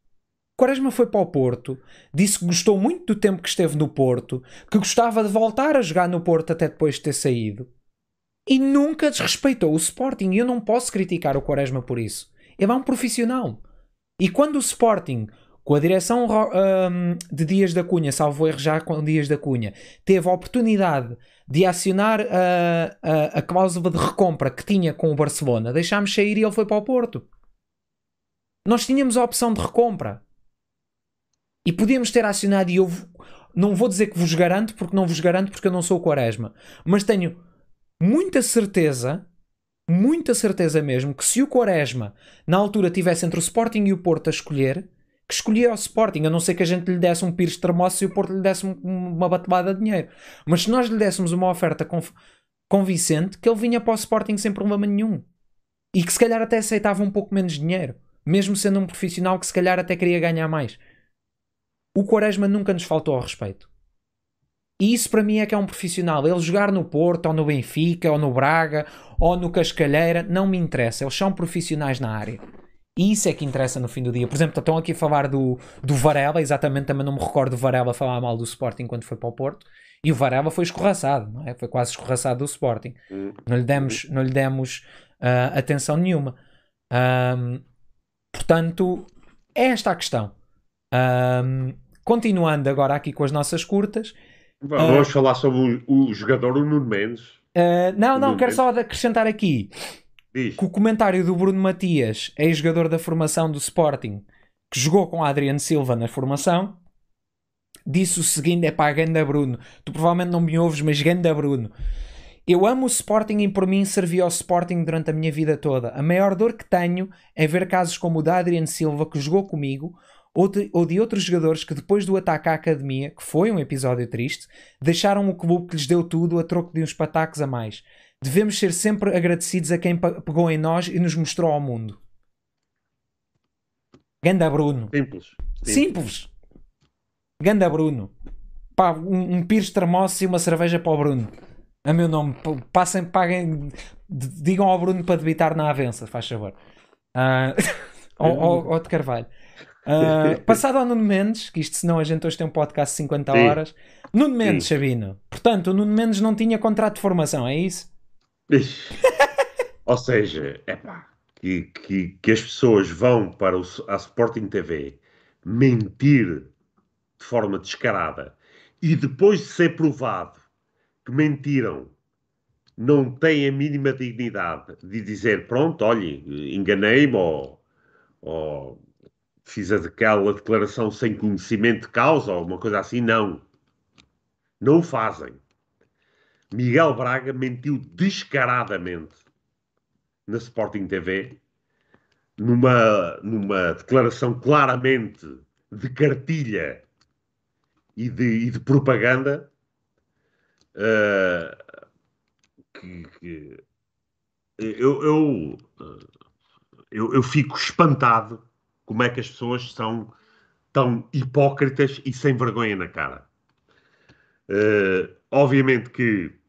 Quaresma foi para o Porto, disse que gostou muito do tempo que esteve no Porto, que gostava de voltar a jogar no Porto até depois de ter saído. E nunca desrespeitou o Sporting. E eu não posso criticar o Quaresma por isso. Ele é um profissional. E quando o Sporting, com a direção hum, de Dias da Cunha, salvo erro já com Dias da Cunha, teve a oportunidade de acionar a, a, a cláusula de recompra que tinha com o Barcelona, deixámos sair e ele foi para o Porto. Nós tínhamos a opção de recompra. E podíamos ter acionado, e eu não vou dizer que vos garanto, porque não vos garanto, porque eu não sou o Quaresma, mas tenho muita certeza, muita certeza mesmo, que se o Quaresma na altura tivesse entre o Sporting e o Porto a escolher, que escolhia o Sporting, a não ser que a gente lhe desse um pires termoço e o Porto lhe desse um- uma batelada de dinheiro. Mas se nós lhe dessemos uma oferta conv- convincente, que ele vinha para o Sporting sem problema nenhum. E que se calhar até aceitava um pouco menos dinheiro. mesmo sendo um profissional que se calhar até queria ganhar mais. O Quaresma nunca nos faltou ao respeito. E isso para mim é que é um profissional. Ele jogar no Porto, ou no Benfica, ou no Braga, ou no Cascalheira, não me interessa. Eles são profissionais na área. E isso é que interessa no fim do dia. Por exemplo, estão aqui a falar do, do Varela, exatamente, também não me recordo do Varela falar mal do Sporting quando foi para o Porto. E o Varela foi escorraçado, não é? Foi quase escorraçado do Sporting. Não lhe demos, não lhe demos uh, atenção nenhuma. Um, portanto, é esta a questão. Um, continuando agora aqui com as nossas curtas. Vamos uh, falar sobre o, o jogador o Nuno Mendes. Uh, não, não, quero Mendes. só acrescentar aqui Diz. que o comentário do Bruno Matias, ex-jogador da formação do Sporting, que jogou com Adriano Silva na formação, disse o seguinte: é pá, Ganda Bruno, tu provavelmente não me ouves, mas Ganda Bruno. Eu amo o Sporting e por mim servi ao Sporting durante a minha vida toda. A maior dor que tenho é ver casos como o da Adriano Silva, que jogou comigo, ou de, ou de, outros jogadores que depois do ataque à academia, que foi um episódio triste, deixaram o clube que lhes deu tudo a troco de uns patacos a mais. Devemos ser sempre agradecidos a quem pegou em nós e nos mostrou ao mundo. Ganda Bruno. Simples. Simples. Simples. Ganda Bruno. Pá, um, um pires termoço e uma cerveja para o Bruno. A meu nome. Passem, paguem. Digam ao Bruno para debitar na avença, faz favor. Uh, <laughs> ou, ou, ou de Carvalho. Uh, <laughs> passado ao Nuno Mendes, que isto senão a gente hoje tem um podcast de 50 Sim. horas. Nuno Mendes, Sim. Sabino. Portanto, o Nuno Mendes não tinha contrato de formação, é isso? <laughs> Ou seja, é que, que, que, as pessoas vão para o, a Sporting TV mentir de forma descarada e depois de ser provado que mentiram não têm a mínima dignidade de dizer pronto, olhe, enganei-me ou, ou fiz aquela declaração sem conhecimento de causa ou uma coisa assim, não. Não o fazem. Miguel Braga mentiu descaradamente na Sporting TV numa, numa declaração claramente de cartilha e de, e de propaganda uh, que, que eu, eu, eu, eu fico espantado como é que as pessoas são tão hipócritas e sem vergonha na cara. Uh, obviamente que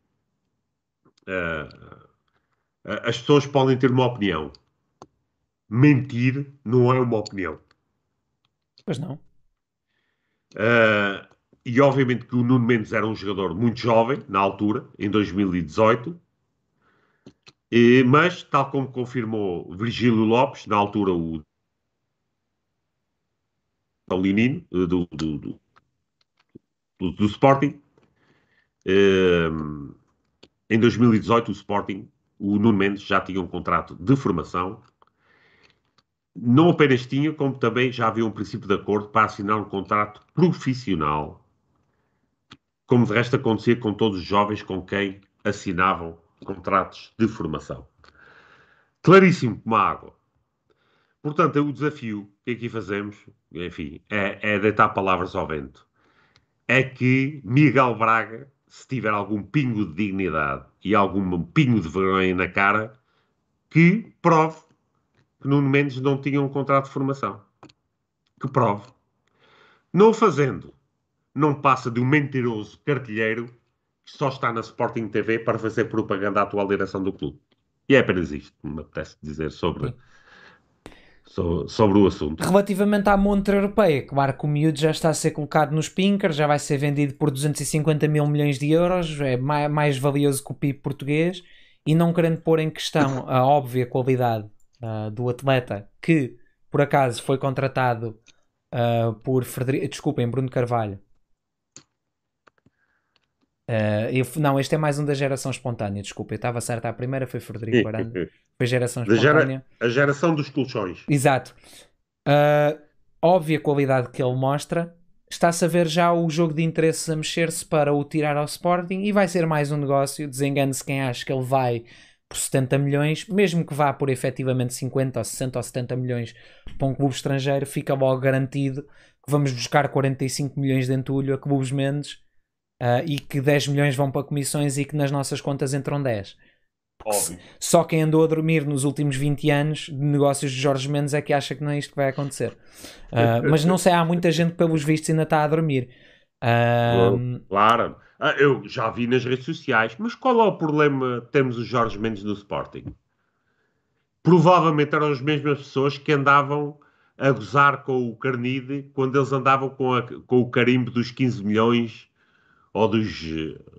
uh, as pessoas podem ter uma opinião. Mentir não é uma opinião. Pois não. Uh, e obviamente que o Nuno Mendes era um jogador muito jovem, na altura, em 2018. E, mas, tal como confirmou Virgílio Lopes, na altura o Paulinino, eh, do, do, do, do, Sporting. Um, em 2018, o Sporting, o Nuno Mendes, já tinha um contrato de formação. Não apenas tinha, como também já havia um princípio de acordo para assinar um contrato profissional, como de resto acontecia com todos os jovens com quem assinavam contratos de formação. Claríssimo como a água. Portanto, é o desafio que aqui fazemos, enfim, é, é deitar palavras ao vento. É que Miguel Braga, se tiver algum pingo de dignidade e algum pingo de vergonha na cara, que prove que Nuno Mendes não tinha um contrato de formação. Que prove. Não o fazendo, não passa de um mentiroso cartilheiro que só está na Sporting TV para fazer propaganda à atual direção do clube. E é apenas isto que me apetece dizer sobre sobre o assunto. Relativamente à montra europeia, claro que o miúdo já está a ser colocado nos pinkers, já vai ser vendido por 250 mil milhões de euros, é mais, mais valioso que o PIB português, e não querendo pôr em questão a óbvia qualidade uh, do atleta, que por acaso foi contratado uh, por Frederico, desculpem, Bruno Carvalho, Uh, eu, não, este é mais um da geração espontânea, desculpa, eu estava certo. A primeira foi Frederico Aranda, foi geração espontânea. Gera, a geração dos colchões. Exato. Uh, óbvia qualidade que ele mostra. Está-se a ver já o jogo de interesses a mexer-se para o tirar ao Sporting e vai ser mais um negócio. Desengane-se quem acha que ele vai por 70 milhões, mesmo que vá por efetivamente 50 ou 60 ou 70 milhões para um clube estrangeiro, fica logo garantido que vamos buscar 45 milhões de entulho a clubes Mendes uh, e que 10 milhões vão para comissões e que nas nossas contas entram 10. Óbvio. Só quem andou a dormir nos últimos 20 anos de negócios de Jorge Mendes é que acha que não é isto que vai acontecer. Uh, <laughs> mas não sei, há muita gente que pelos vistos ainda está a dormir. Uh, claro. Ah, eu já vi nas redes sociais, mas qual é o problema de termos o Jorge Mendes no Sporting? Provavelmente eram as mesmas pessoas que andavam a gozar com o Carnide quando eles andavam com, a, com o carimbo dos 15 milhões ou dos,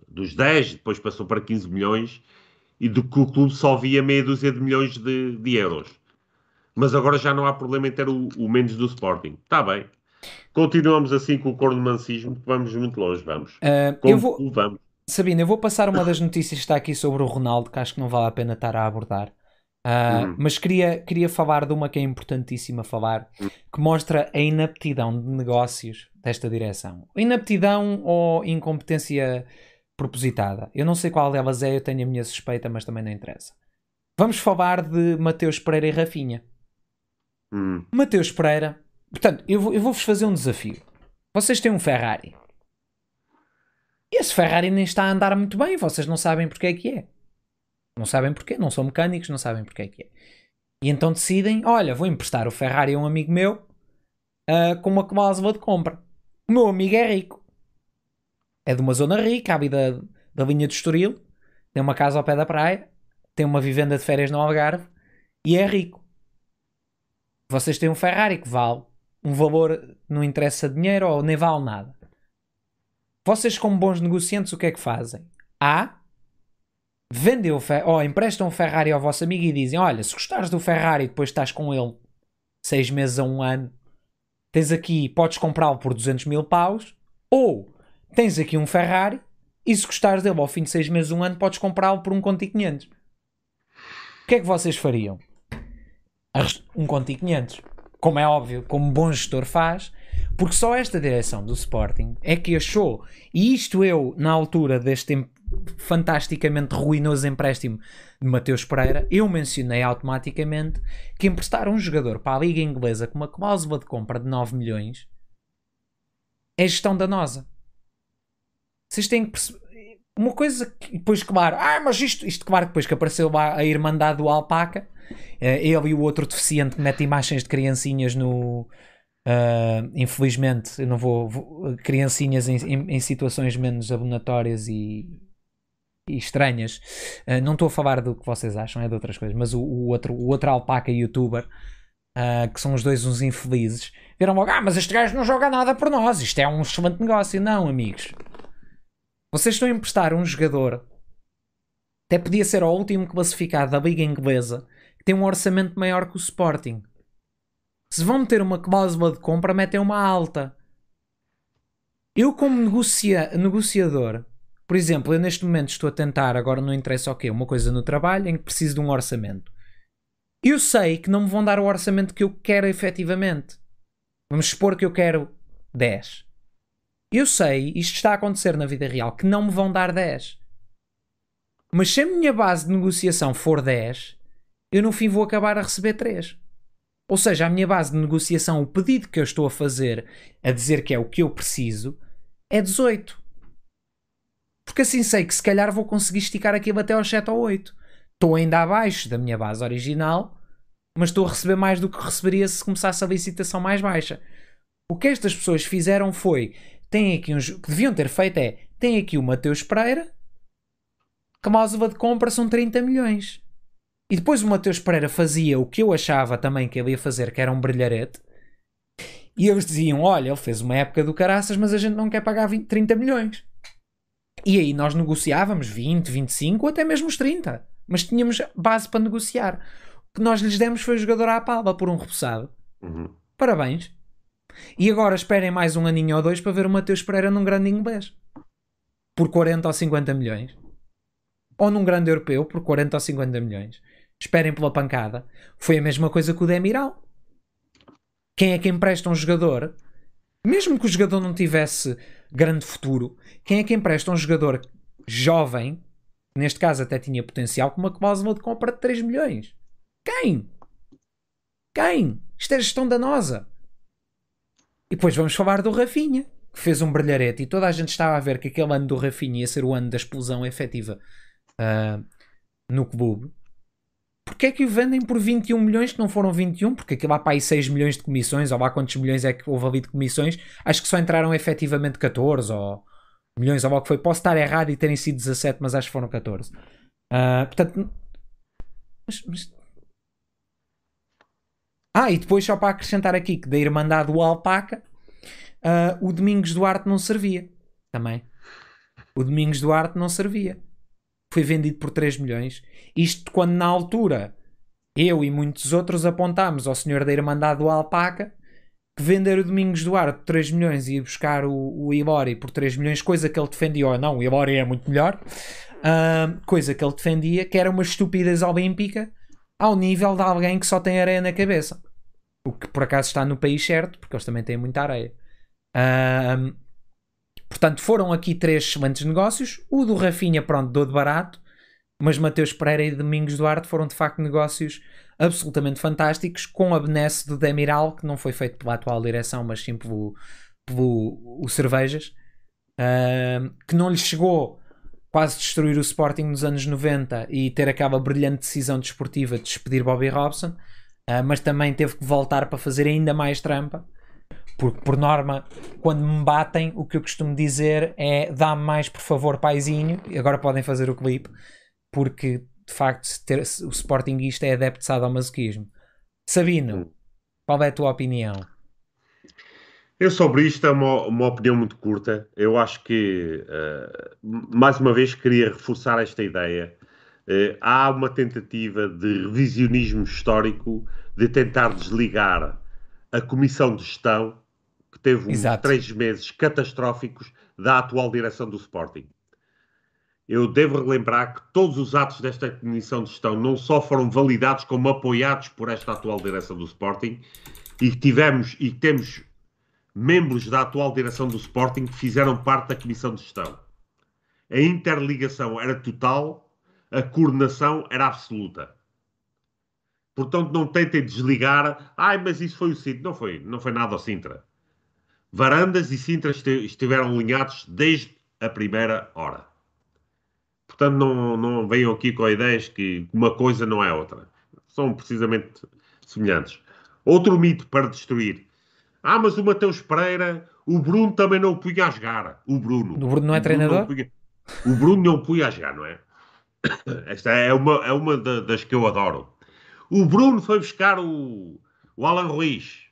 dos 10, depois passou para 15 milhões e do que o clube só via meia dúzia de milhões de, de euros. Mas agora já não há problema em ter o, o menos do Sporting. Está bem. Continuamos assim com o corno mancismo, vamos muito longe, vamos. Uh, eu vou... vamos. Sabina, eu vou passar uma das notícias que está aqui sobre o Ronaldo, que acho que não vale a pena estar a abordar. Uh, hum. Mas queria, queria falar de uma que é importantíssima falar, hum. que mostra a inaptidão de negócios desta direção. Inaptidão ou incompetência propositada. Eu não sei qual delas é, eu tenho a minha suspeita, mas também não interessa. Vamos falar de Mateus Pereira e Rafinha. Hum. Mateus Pereira, portanto, eu, vou, eu vou-vos fazer um desafio. Vocês têm um Ferrari. E esse Ferrari nem está a andar muito bem, vocês não sabem porque é que é. Não sabem porquê, não são mecânicos, não sabem porque é que é. E então decidem: olha, vou emprestar o Ferrari a um amigo meu uh, com uma cláusula de compra. O meu amigo é rico. É de uma zona rica, à da, da linha de Estoril, tem uma casa ao pé da praia, tem uma vivenda de férias no Algarve e é rico. Vocês têm um Ferrari que vale um valor, não interessa dinheiro ou nem vale nada. Vocês, como bons negociantes, o que é que fazem? A vendeu ou emprestam um Ferrari ao vosso amigo e dizem: Olha, se gostares do Ferrari e depois estás com ele seis meses a um ano, tens aqui, podes comprá-lo por 200 mil paus, ou tens aqui um Ferrari e se gostares dele ao fim de seis meses, um ano, podes comprá-lo por um conto e 500. O que é que vocês fariam? Um conto e 500. Como é óbvio, como bom gestor faz, porque só esta direção do Sporting é que achou, e isto eu, na altura deste fantasticamente ruinoso empréstimo de Mateus Pereira, eu mencionei automaticamente que emprestar um jogador para a Liga Inglesa com uma cláusula de compra de 9 milhões é gestão danosa. Vocês têm que perceber. Uma coisa que depois, claro, ah, mas isto, isto claro, depois que apareceu lá a Irmandade do Alpaca, eh, ele e o outro deficiente que mete imagens de criancinhas no. Uh, infelizmente, eu não vou. vou criancinhas em, em, em situações menos abonatórias e e estranhas. Uh, não estou a falar do que vocês acham, é de outras coisas, mas o, o outro, o outro alpaca youtuber, uh, que são os dois uns infelizes, viram logo: Ah, mas este gajo não joga nada por nós, isto é um excelente negócio. Não, amigos. Vocês estão a emprestar um jogador, até podia ser o último classificado da Liga Inglesa, que tem um orçamento maior que o Sporting. Se vão meter uma cláusula de compra, metem uma alta. Eu, como negocia negociador, por exemplo, eu neste momento estou a tentar, agora não interessa o quê, uma coisa no trabalho em que preciso de um orçamento. Eu sei que não me vão dar o orçamento que eu quero efetivamente. Vamos supor que eu quero 10. Eu sei, isto está a acontecer na vida real, que não me vão dar 10. Mas se a minha base de negociação for 10, eu no fim vou acabar a receber 3. Ou seja, a minha base de negociação, o pedido que eu estou a fazer, a dizer que é o que eu preciso, é 18. Porque assim sei que se calhar vou conseguir esticar aquilo até aos 7 ou 8. Estou ainda abaixo da minha base original, mas estou a receber mais do que receberia se começasse a licitação mais baixa. O que estas pessoas fizeram foi, tem aqui uns, que deviam ter feito é, tem aqui o Mateus Pereira, que a cláusula de compra são 30 milhões. E depois o Mateus Pereira fazia o que eu achava também que ele ia fazer, que era um brilharete. E eles diziam: Olha, ele fez uma época do caraças, mas a gente não quer pagar 20, 30 milhões. E aí nós negociávamos 20, 25 ou até mesmo os 30. Mas tínhamos base para negociar. O que nós lhes demos foi o jogador à palma por um repousado. Uhum. Parabéns. E agora esperem mais um aninho ou dois para ver o Mateus Pereira num grande inglês. Por 40 ou 50 milhões. Ou num grande europeu por 40 ou 50 milhões. Esperem pela pancada. Foi a mesma coisa que o Demiral. Quem é que empresta um jogador? Mesmo que o jogador não tivesse grande futuro. Quem é que empresta um jogador jovem, neste caso até tinha potencial, com uma cláusula de compra de 3 milhões? Quem? Quem? Isto é gestão danosa. E depois vamos falar do Rafinha, que fez um brilharete e toda a gente estava a ver que aquele ano do Rafinha ia ser o ano da explosão efetiva uh, no clube, porque é que o vendem por 21 milhões que não foram 21? Porque aquilo lá para aí 6 milhões de comissões, ou lá quantos milhões é que houve ali de comissões? Acho que só entraram efetivamente 14 ou milhões, ou algo que foi. Posso estar errado e terem sido 17, mas acho que foram 14. Uh, portanto, mas, mas... Ah, e depois só para acrescentar aqui que da Irmandade do Alpaca, uh, o Domingos Duarte não servia também. O Domingos Duarte não servia. Foi vendido por 3 milhões. Isto quando na altura eu e muitos outros apontámos ao senhor da Irmandade do Alpaca que vender o Domingos Duarte por 3 milhões e ir buscar o, o Ibori por 3 milhões, coisa que ele defendia, ou não, o Ibori é muito melhor, uh, coisa que ele defendia, que era uma estupidez olímpica ao nível de alguém que só tem areia na cabeça. O que por acaso está no país certo, porque eles também têm muita areia. Uh, portanto, foram aqui três excelentes negócios. O do Rafinha, pronto, dou de barato, mas Mateus Pereira e Domingos Duarte foram de facto negócios absolutamente fantásticos, com a benesse do Demiral, que não foi feito pela atual direção, mas sim pelo, pelo o Cervejas, uh, que não lhe chegou quase destruir o Sporting nos anos 90 e ter aquela brilhante decisão desportiva de despedir Bobby Robson, uh, mas também teve que voltar para fazer ainda mais trampa. Porque, por norma, quando me batem, o que eu costumo dizer é dá-me mais, por favor, paizinho. E agora podem fazer o clipe, porque de facto ter, o Sportingista é adepto de sadomasoquismo. Sabino, hum. qual é a tua opinião? Eu sobre isto é uma, uma opinião muito curta. Eu acho que, uh, mais uma vez, queria reforçar esta ideia. Uh, há uma tentativa de revisionismo histórico de tentar desligar a comissão de gestão teve uns três meses catastróficos da atual direção do Sporting eu devo relembrar que todos os atos desta comissão de gestão não só foram validados, como apoiados por esta atual direção do Sporting e tivemos e temos membros da atual direção do Sporting que fizeram parte da comissão de gestão. A interligação era total, a coordenação era absoluta. Portanto, não tentem desligar. Ai, mas isso foi o Sintra. Não foi, não foi nada ao Sintra. Varandas e Sintra estiveram alinhados desde a primeira hora. Portanto, não, não venham aqui com ideias que uma coisa não é outra. São precisamente semelhantes. Outro mito para destruir. Ah, mas o Mateus Pereira, o Bruno também não o punha a jogar. O Bruno. O Bruno não é o treinador? Não punha, o Bruno não o punha a jogar, não é? <coughs> Esta é uma, é uma das que eu adoro. O Bruno foi buscar o, o Alan Ruiz.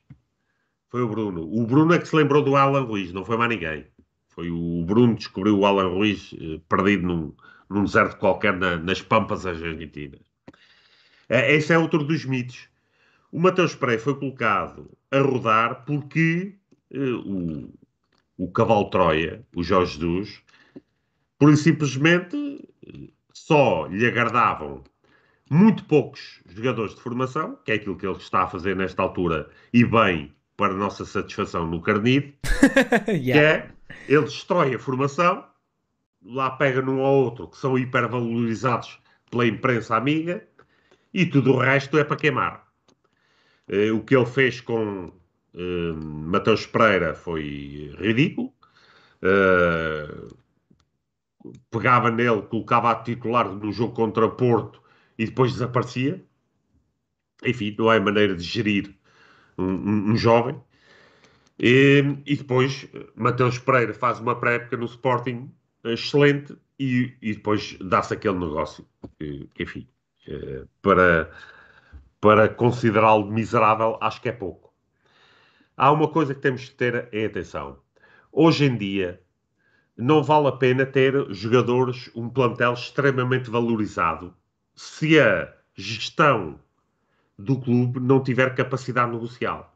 Foi o Bruno. O Bruno é que se lembrou do Alan Ruiz, não foi mais ninguém. Foi o Bruno que descobriu o Alan Ruiz eh, perdido num, num deserto qualquer na, nas Pampas Argentinas. É, esse é outro dos mitos. O Mateus Pereira foi colocado a rodar porque uh, o, o cavalo Troia, o Jorge Jesus, por simplesmente só lhe agradavam muito poucos jogadores de formação, que é aquilo que ele está a fazer nesta altura, e bem para a nossa satisfação no Carnide, <laughs> yeah. que é ele destrói a formação lá pega num ou outro que são hipervalorizados pela imprensa amiga e tudo o resto é para queimar. Uh, o que ele fez com uh, Mateus Pereira foi ridículo. Uh, pegava nele, colocava a titular no jogo contra Porto e depois desaparecia. Enfim, não é maneira de gerir um, um, jovem. E, e, depois Mateus Pereira faz uma pré-época no Sporting excelente e, e depois dá-se aquele negócio que enfim, eh, para, para considerá-lo miserável, acho que é pouco. Há uma coisa que temos que ter em atenção. Hoje em dia, não vale a pena ter jogadores, um plantel extremamente valorizado, se a gestão do clube não tiver capacidade negocial.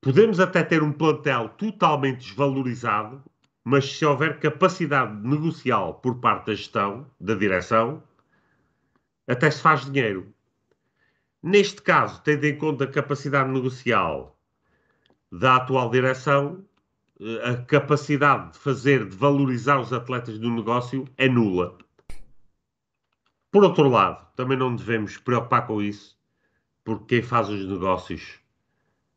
Podemos até ter um plantel totalmente desvalorizado, mas se houver capacidade negocial por parte da gestão, da direção, até se faz dinheiro. Neste caso, tendo em conta a capacidade negocial da atual direção, eh, a capacidade de fazer, de valorizar os atletas do negócio é nula. Por outro lado, também não devemos preocupar com isso, porque quem faz os negócios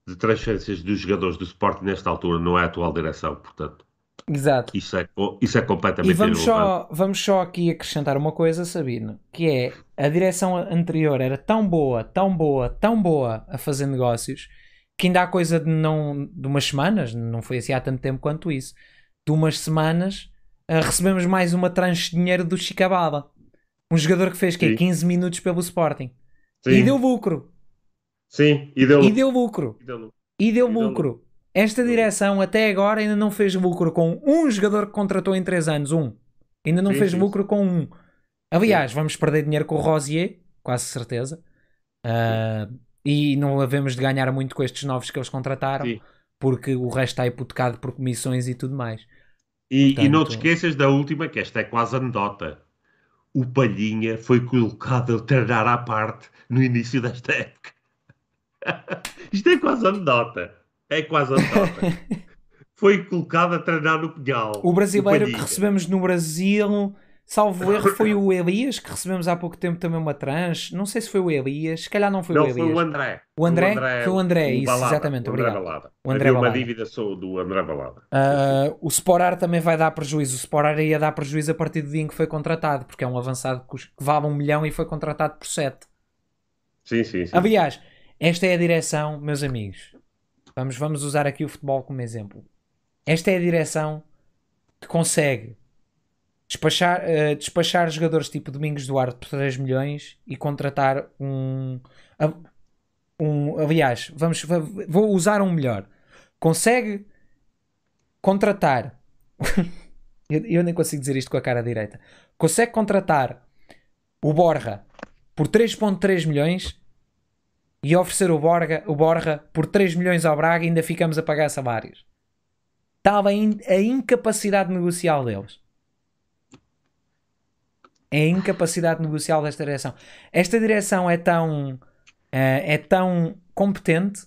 de transferências dos jogadores do Sport nesta altura não é a atual direção, portanto, Exato. Isso é, isso é completamente E vamos só, vamos só aqui acrescentar uma coisa, Sabino, que é a direção anterior era tão boa, tão boa, tão boa a fazer negócios que ainda há coisa de não de umas semanas, não foi assim há tanto tempo quanto isso, de umas semanas ah, recebemos mais uma tranche de dinheiro do Chicabala. Um jogador que fez? Sim. 15 minutos pelo Sporting. Sim, E deu lucro. sim, e deu, E deu lucro. e deu- deu E deu lucro. Esta direção até agora ainda não fez lucro com um jogador que contratou em 3 anos. Um. Ainda não Sim, fez sim, lucro com um. Aliás, vamos perder dinheiro com o Rosier, quase certeza. Ah, e não havemos de ganhar muito com estes novos que eles contrataram, Sim. porque o resto está hipotecado por comissões e tudo mais. E, e não te Portanto- esqueças da última, que esta é quase anedota. O Palhinha foi colocado a treinar à parte no início desta época. <laughs> Isto é quase anedota. É quase anedota. <laughs> foi colocado a treinar no Pinhal. O brasileiro que Palhinha. recebemos no Brasil, salvo erro, foi <laughs> o Elias, que recebemos há pouco tempo também uma tranche. Não sei se foi o Elias, se calhar não foi Não, o Elias. foi o André. O André? Foi o André, isso, Balada, exatamente, o André obrigado. Balada. O André Havia uma Balada. dívida só do André Balada. Ah, o Sporar também vai dar prejuízo. O Sporar ia dar prejuízo a partir do dia em que foi contratado, porque é um avançado que vale um milhão e foi contratado por sete. Sim, sim, sim. Aliás, esta é a direção, meus amigos. Vamos, vamos usar aqui o futebol como exemplo. Esta é a direção que consegue despachar, eh, despachar jogadores tipo Domingos Duarte por 3 milhões e contratar um, um aliás, vamos, va- vou usar um melhor. Consegue contratar <laughs> eu, nem consigo dizer isto com a cara direita. Consegue contratar o Borja por 3.3 milhões e oferecer o Borja, o Borja por 3 milhões ao Braga e ainda ficamos a pagar salários. Estava a, in- a incapacidade negocial deles. É a incapacidade negocial desta direção. Esta direção é tão, eh, é tão competente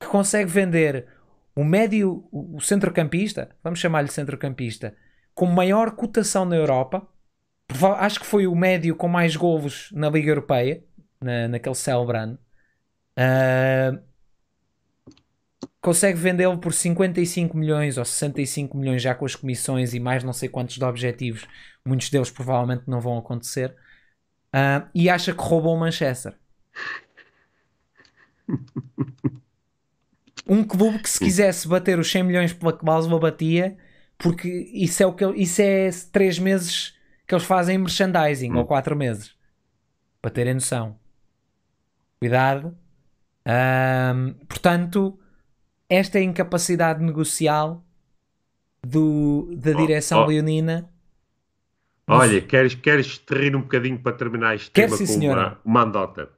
que consegue vender o médio, o centrocampista, vamos chamar-lhe centrocampista, com maior cotação na Europa. Acho que foi o médio com mais golos na Liga Europeia, na, naquele célebre ano. Ah, consegue vendê-lo por 55 milhões ou 65 milhões já com as comissões e mais não sei quantos de objetivos. Muitos deles provavelmente não vão acontecer. Ah, e acha que roubou o Manchester. <laughs> Um clube que se quisesse bater os 100 milhões pela cláusula batia, porque isso é o que isso é 3 meses que eles fazem merchandising, ou 4 meses. Para terem noção. Cuidado. Ahm, portanto, esta incapacidade negocial do, da Oh, direção oh. leonina. Olha, queres, queres te rir um bocadinho para terminar este Quero, tema sim, com senhora. uma, uma andota?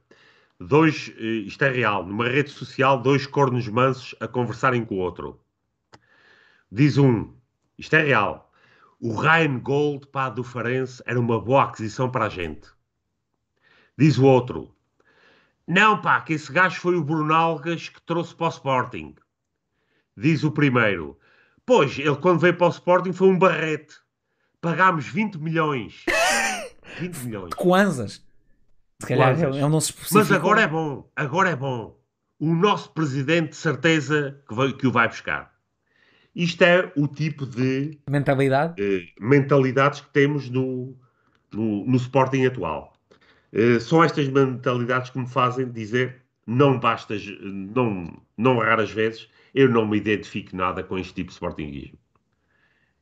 Dois, eh, isto é real, numa rede social, dois cornos mansos a conversarem com o outro. Diz um, isto é real, o Ryan Gold, pá, do Farense, era uma boa aquisição para a gente. Diz o outro, não, pá, que esse gajo foi o Brunalgas que trouxe para o Sporting. Diz o primeiro, pois, ele quando veio para o Sporting foi um barrete. Pagámos 20 milhões. <laughs> 20 milhões. Kwanzas. Se calhar Kwanzas. ele não se. Mas agora é bom, agora é bom. O nosso presidente, de certeza, que, vai- que o vai buscar. Isto é o tipo de Mentalidade. eh, mentalidades que temos no, no, no Sporting atual. Eh, são estas mentalidades que me fazem dizer não basta, não, não raras vezes, eu não me identifico nada com este tipo de Sportinguismo.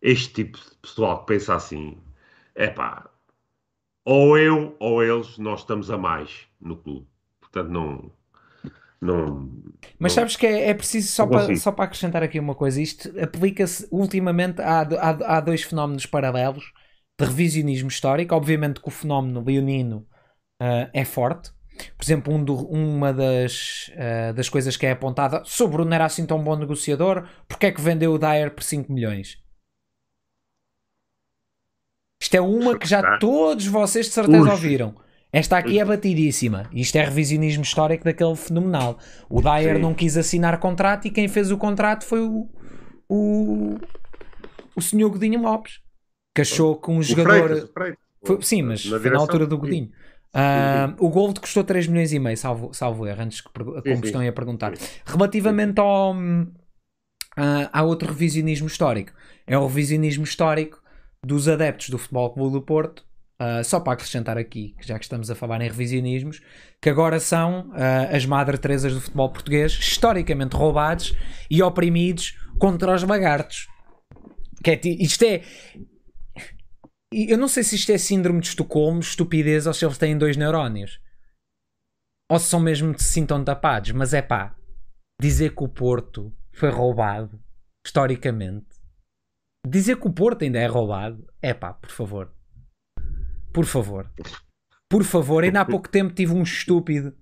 Este tipo de pessoal que pensa assim, é pá, ou eu ou eles, nós estamos a mais no clube. Portanto, não. não Mas não- sabes que é, é preciso, só para, só para acrescentar aqui uma coisa, isto aplica-se ultimamente, há, há, há dois fenómenos paralelos de revisionismo histórico, obviamente que o fenómeno leonino ah, é forte, por exemplo, um do- uma das, ah, das coisas que é apontada, se o Bruno era assim tão bom negociador, porque é que vendeu o Dyer por 5 milhões? Isto é uma que já Ah. todos vocês de certeza Ui. ouviram. Esta aqui é batidíssima. Isto é revisionismo histórico daquele fenomenal. O Dyer Sim. não quis assinar contrato e quem fez o contrato foi o, o, o senhor Godinho Lopes. Que achou que um O jogador. Freitas, Freitas. Foi- sim, mas Na foi na altura do sim. Ah, o Gold custou 3 milhões e meio, salvo, salvo erro, antes que como sim. estão aí a perguntar. Relativamente ao, uh, há outro revisionismo histórico. É o revisionismo histórico dos adeptos do Futebol Clube do Porto, uh, só para acrescentar aqui, já que estamos a falar em revisionismos, que agora são uh, as Madre Teresas do futebol português, historicamente roubados e oprimidos contra os lagartos. Que é, isto é. Eu não sei se isto é síndrome de Estocolmo, estupidez, ou se eles têm dois neurónios. Ou se são mesmo se sintam tapados, mas é pá, dizer que o Porto foi roubado, historicamente, dizer que o Porto ainda é roubado, é pá, por favor. Por favor. Por favor, ainda há pouco tempo tive um estúpido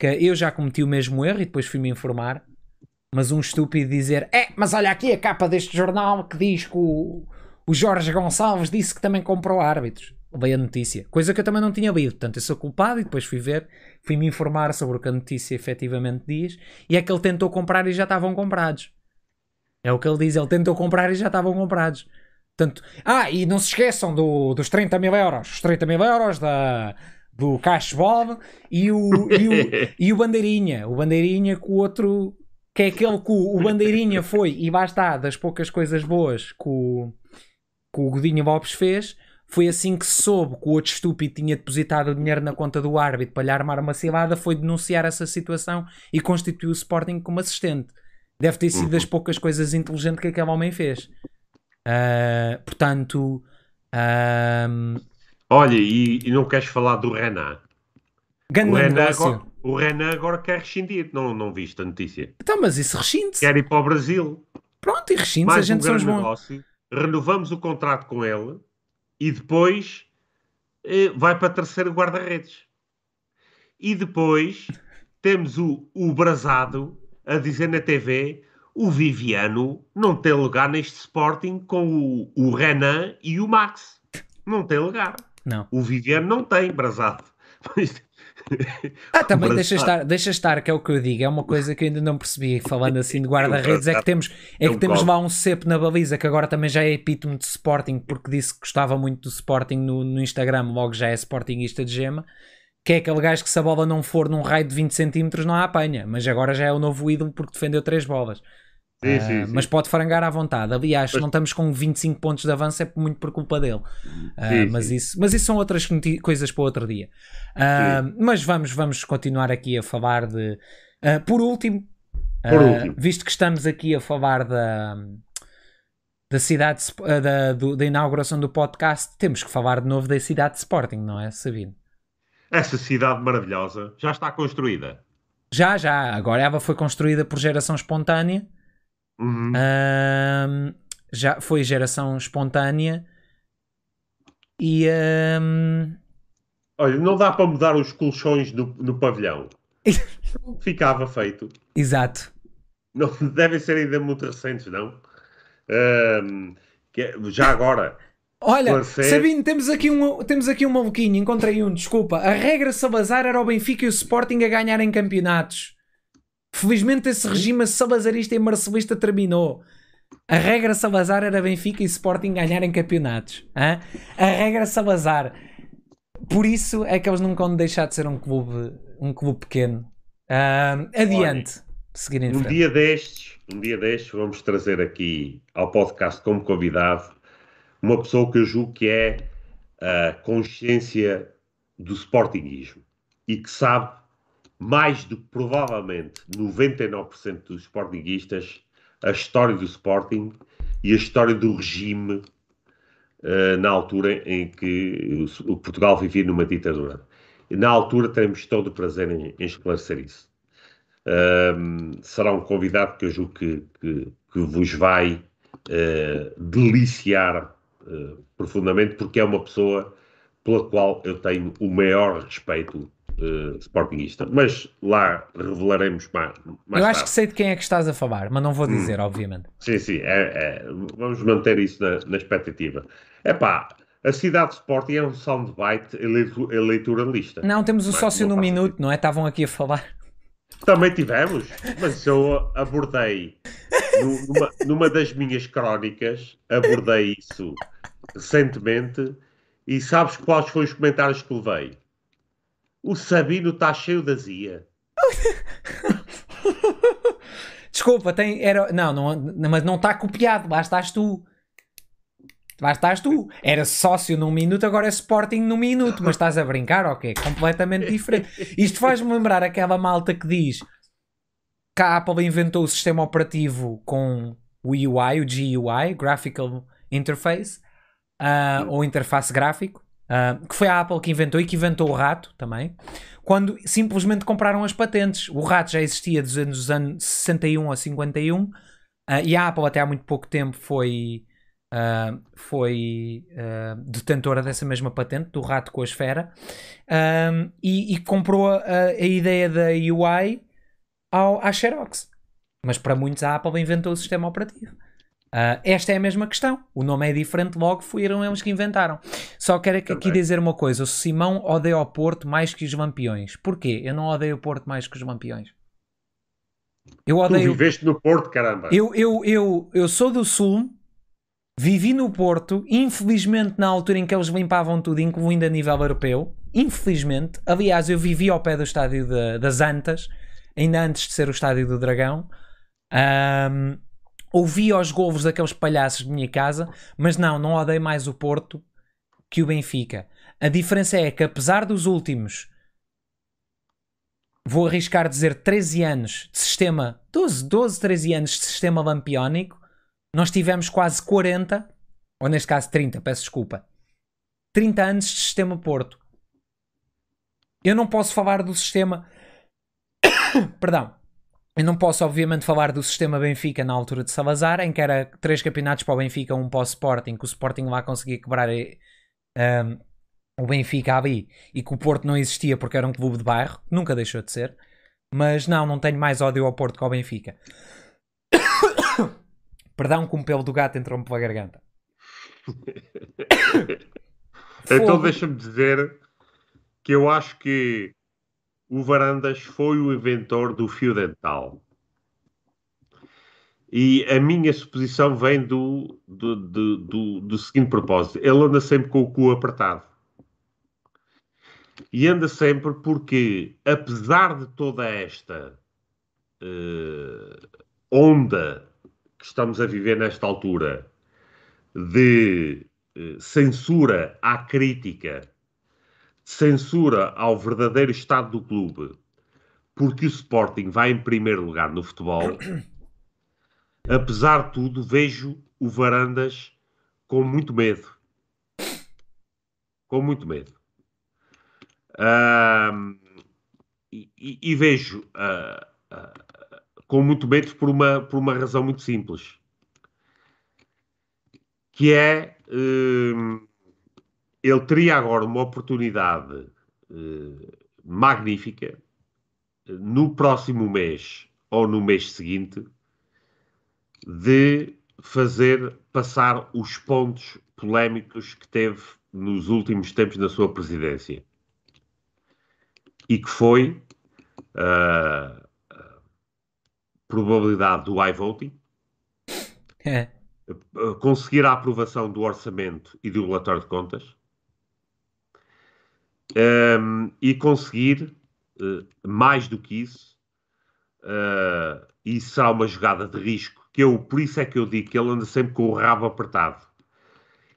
que eu já cometi o mesmo erro e depois fui-me informar. Mas um estúpido dizer: É, mas olha aqui a capa deste jornal que diz que o, o Jorge Gonçalves disse que também comprou árbitros. Veio a notícia, coisa que eu também não tinha lido. Portanto, eu sou culpado e depois fui ver, fui-me informar sobre o que a notícia efetivamente diz. E é que ele tentou comprar e já estavam comprados. É o que ele diz: ele tentou comprar e já estavam comprados. Portanto, ah, e não se esqueçam do, dos 30 mil euros. Os 30 mil euros da, do Cash Bob e o, e, o, <laughs> e o Bandeirinha. O Bandeirinha com o outro, que é aquele que o, o Bandeirinha foi, e basta das poucas coisas boas que o, que o Godinho Bobs fez. Foi assim que soube que o outro estúpido tinha depositado o dinheiro na conta do árbitro para lhe armar uma cilada. Foi denunciar essa situação e constituiu o Sporting como assistente. Deve ter sido das uhum. poucas coisas inteligentes que aquele homem fez. Uh, portanto, uh, olha, e, e, não queres falar do Renan? o Renan, agora, o Renan agora quer rescindir, não, não viste a notícia? Então, mas isso rescinde-se. Quer ir para o Brasil. Pronto, e rescinde-se, a gente um são os bons. Negócio, renovamos o contrato com ele e depois eh, vai para terceiro guarda-redes. E depois temos o, o Brasado a dizer na TV o Viviano não tem lugar neste Sporting com o, o Renan e o Max. Não tem lugar. Não. O Viviano não tem, brasado. <laughs> <laughs> Ah, também deixa estar, deixa estar, que é o que eu digo, é uma coisa que eu ainda não percebi, falando assim de <laughs> guarda-redes, é que temos, é que temos lá um cepo na baliza, que agora também já é epítome de Sporting, porque disse que gostava muito do Sporting no, no Instagram, logo já é Sportingista de gema, que é aquele gajo que se a bola não for num raio de 20 centímetros não a apanha, mas agora já é o novo ídolo porque defendeu três bolas. Sim, sim, sim. Mas pode frangar à vontade. Aliás, se não estamos com 25 pontos de avanço, é muito por culpa dele. Uh, mas, Isso, mas isso são outras coisas para outro dia. Uh, mas vamos, vamos continuar aqui a falar de. por último, por último. visto que estamos aqui a falar da, da cidade da, da inauguração do podcast, temos que falar de novo da cidade de Sporting, não é, Sabino? Essa cidade maravilhosa já está construída. Já, já. Agora ela foi construída por geração espontânea. Uhum. Um, já foi geração espontânea e um... olha, não dá para mudar os colchões no, no pavilhão. <laughs> Ficava feito. Exato. Não <laughs> devem ser ainda muito recentes, não? Um, é, já agora. Olha, Sabino, temos aqui, um, temos aqui um maluquinho, encontrei um, desculpa. A regra Salazar era o Benfica e o Sporting a ganharem campeonatos. Felizmente esse regime salazarista e marcelista terminou. A regra Salazar era Benfica e Sporting ganharem campeonatos. Hein? A regra Salazar. Por isso é que eles nunca vão deixar de ser um clube, um clube pequeno. Adiante. Olha, um dia destes, um dia destes, vamos trazer aqui ao podcast como convidado uma pessoa que eu julgo que é a consciência do sportingismo e que sabe mais do que provavelmente 99% dos Sportingistas, a história do Sporting e a história do regime uh, na altura em que o, o, Portugal vivia numa ditadura. E na altura teremos todo o prazer em, em esclarecer isso. Um, será um convidado que eu julgo que, que, que vos vai uh, deliciar uh, profundamente, porque é uma pessoa pela qual eu tenho o maior respeito uh, Sportingista. Mas lá revelaremos mais. mais Eu acho tarde. que sei de quem é que estás a falar, mas não vou hum. dizer, hum. obviamente. Sim, sim. É, é, vamos manter isso na, na expectativa. É pá. A cidade de Sporting é um soundbite eleitoralista. Não, temos o sócio no minuto, não é? Estavam aqui a falar. Também tivemos, mas eu abordei numa, numa das minhas crónicas, abordei isso recentemente e sabes quais foram os comentários que levei? O Sabino está cheio de azia. <laughs> Desculpa, tem. Era, não, não, mas não está copiado, lá estás tu. Lá estás tu. Era sócio num minuto, agora é Sporting num minuto. Mas estás a brincar, ok? Completamente diferente. Isto faz-me lembrar aquela malta que diz que a Apple inventou o sistema operativo com o UI, o GUI, Graphical Interface, uh, ou interface gráfico, uh, que foi a Apple que inventou e que inventou o rato também, quando simplesmente compraram as patentes. O rato já existia dos anos 61 a 51 uh, e a Apple até há muito pouco tempo foi Uh, foi detentora dessa mesma patente, do rato com a esfera, e, e, comprou a, a, ideia da UI ao, à Xerox. Mas para muitos a Apple inventou o sistema operativo. Esta é a mesma questão. O nome é diferente, logo foram eles que inventaram. Só quero aqui dizer uma coisa: o Simão odeia o Porto mais que os Lampiões. Porquê? Eu não odeio o Porto mais que os Lampiões. Eu odeio. Tu viveste no Porto, caramba. Eu, eu, eu, eu sou do Sul, Vivi no Porto, infelizmente na altura em que eles limpavam tudo, incluindo a nível europeu. Infelizmente. Aliás, eu vivi ao pé do estádio de, das Antas, ainda antes de ser o estádio do Dragão. Um, ouvi aos golfos daqueles palhaços de minha casa, mas não, não odeio mais o Porto que o Benfica. A diferença é que, apesar dos últimos, vou arriscar dizer 13 anos de sistema, 12, 12 13 anos de sistema lampiónico, nós tivemos quase 40, ou neste caso 30, peço desculpa, 30 anos de sistema Porto. Eu não posso falar do sistema. <coughs> Perdão. Eu não posso, obviamente, falar do sistema Benfica na altura de Salazar, em que era três campeonatos para o Benfica, um para o Sporting, que o Sporting lá conseguia quebrar um, eh, o Benfica ali e que o Porto não existia porque era um clube de bairro, nunca deixou de ser. Mas não, não tenho mais ódio ao Porto que ao Benfica. <coughs> Perdão que um pelo do gato entrou-me pela garganta. <coughs> então deixa-me dizer que eu acho que o Varandas foi o inventor do fio dental. E a minha suposição vem do, do, do, do, do seguinte propósito: ele anda sempre com o cu apertado. E anda sempre porque, apesar de toda esta uh, onda que estamos a viver nesta altura de eh, censura à crítica, censura ao verdadeiro estado do clube, porque o Sporting vai em primeiro lugar no futebol, <clears throat> apesar de tudo, vejo o Varandas com muito medo. Com muito medo. Uh, e, e, vejo uh, uh, com muito medo por uma, por uma razão muito simples. Que é, uh, ele teria agora uma oportunidade uh, magnífica no próximo mês ou no mês seguinte de fazer passar os pontos polémicos que teve nos últimos tempos na sua presidência. E que foi uh, probabilidade do iVoting, é. conseguir a aprovação do orçamento e do relatório de contas um, e conseguir, uh, mais do que isso, uh, e será uma jogada de risco, que eu, por isso é que eu digo que ele anda sempre com o rabo apertado.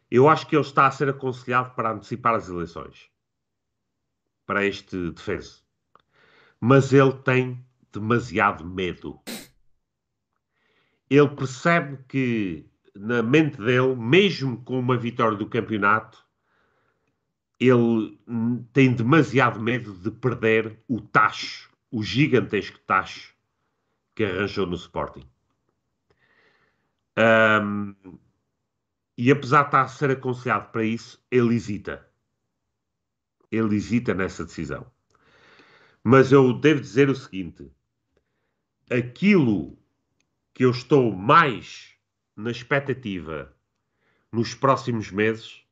Eu acho que ele está a ser aconselhado para antecipar as eleições, para este defeso. Mas ele tem demasiado medo ele percebe que na mente dele, mesmo com uma vitória do campeonato, ele tem demasiado medo de perder o tacho, o gigantesco tacho que arranjou no Sporting. Um, e apesar de estar a ser aconselhado para isso, ele hesita. Ele hesita nessa decisão. Mas eu devo dizer o seguinte: aquilo que eu estou mais na expectativa nos próximos meses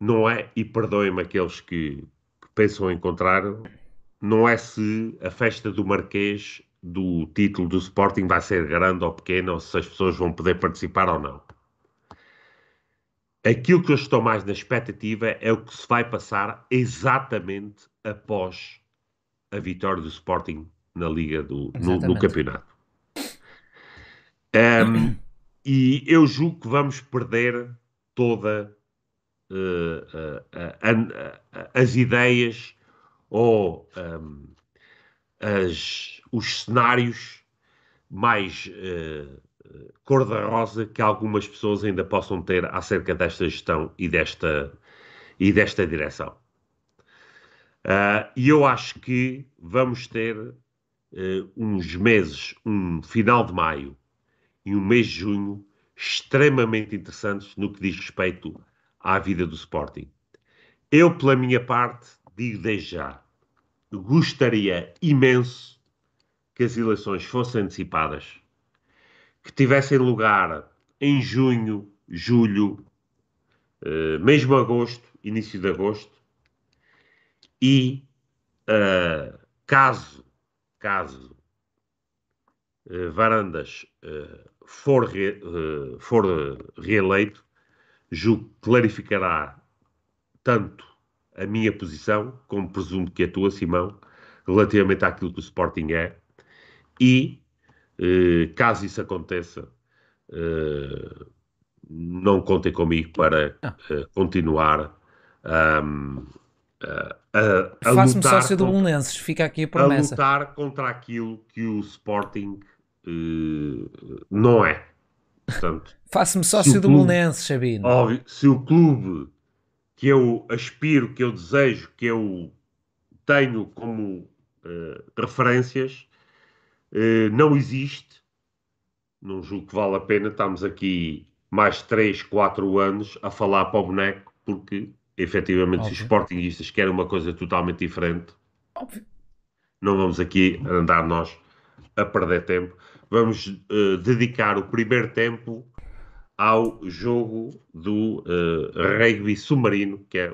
não é, e perdoem-me aqueles que, que pensam em encontrar, não é se a festa do Marquês do título do Sporting vai ser grande ou pequena, ou se as pessoas vão poder participar ou não. Aquilo que eu estou mais na expectativa é o que se vai passar exatamente após a vitória do Sporting na Liga do no, no campeonato. Um, <clears throat> e eu julgo que vamos perder toda as ideias ou um, as, os cenários mais cor-de-rosa que algumas pessoas ainda possam ter acerca desta gestão e desta, e desta direção. Uh, e eu acho que vamos ter uh, uns meses, um final de maio e um mês de junho extremamente interessantes no que diz respeito à vida do Sporting. Eu, pela minha parte, digo desde já, gostaria imenso que as eleições fossem antecipadas, que tivessem lugar em junho, julho, uh, mesmo agosto, início de agosto, e uh, caso, caso uh, Varandas for, re, for reeleito, julgo que clarificará tanto a minha posição, como presumo que a tua, Simão, relativamente àquilo que o Sporting é, e caso isso aconteça, não contem comigo para ah. continuar um, Faço-me sócio do Belenenses, fica aqui a promessa. A lutar contra aquilo que o Sporting não é. Faço-me sócio do Belenenses, Sabino. Óbvio, se o clube que eu aspiro, que eu desejo, que eu tenho como uh, referências, uh, não existe, não julgo que vale a pena, estamos aqui mais 3, 4 anos a falar para o boneco, porque efetivamente, Óbvio. se os sportinguistas querem uma coisa totalmente diferente, Óbvio. não vamos aqui andar nós a perder tempo. Vamos uh, dedicar o primeiro tempo ao jogo do uh, rugby submarino, que é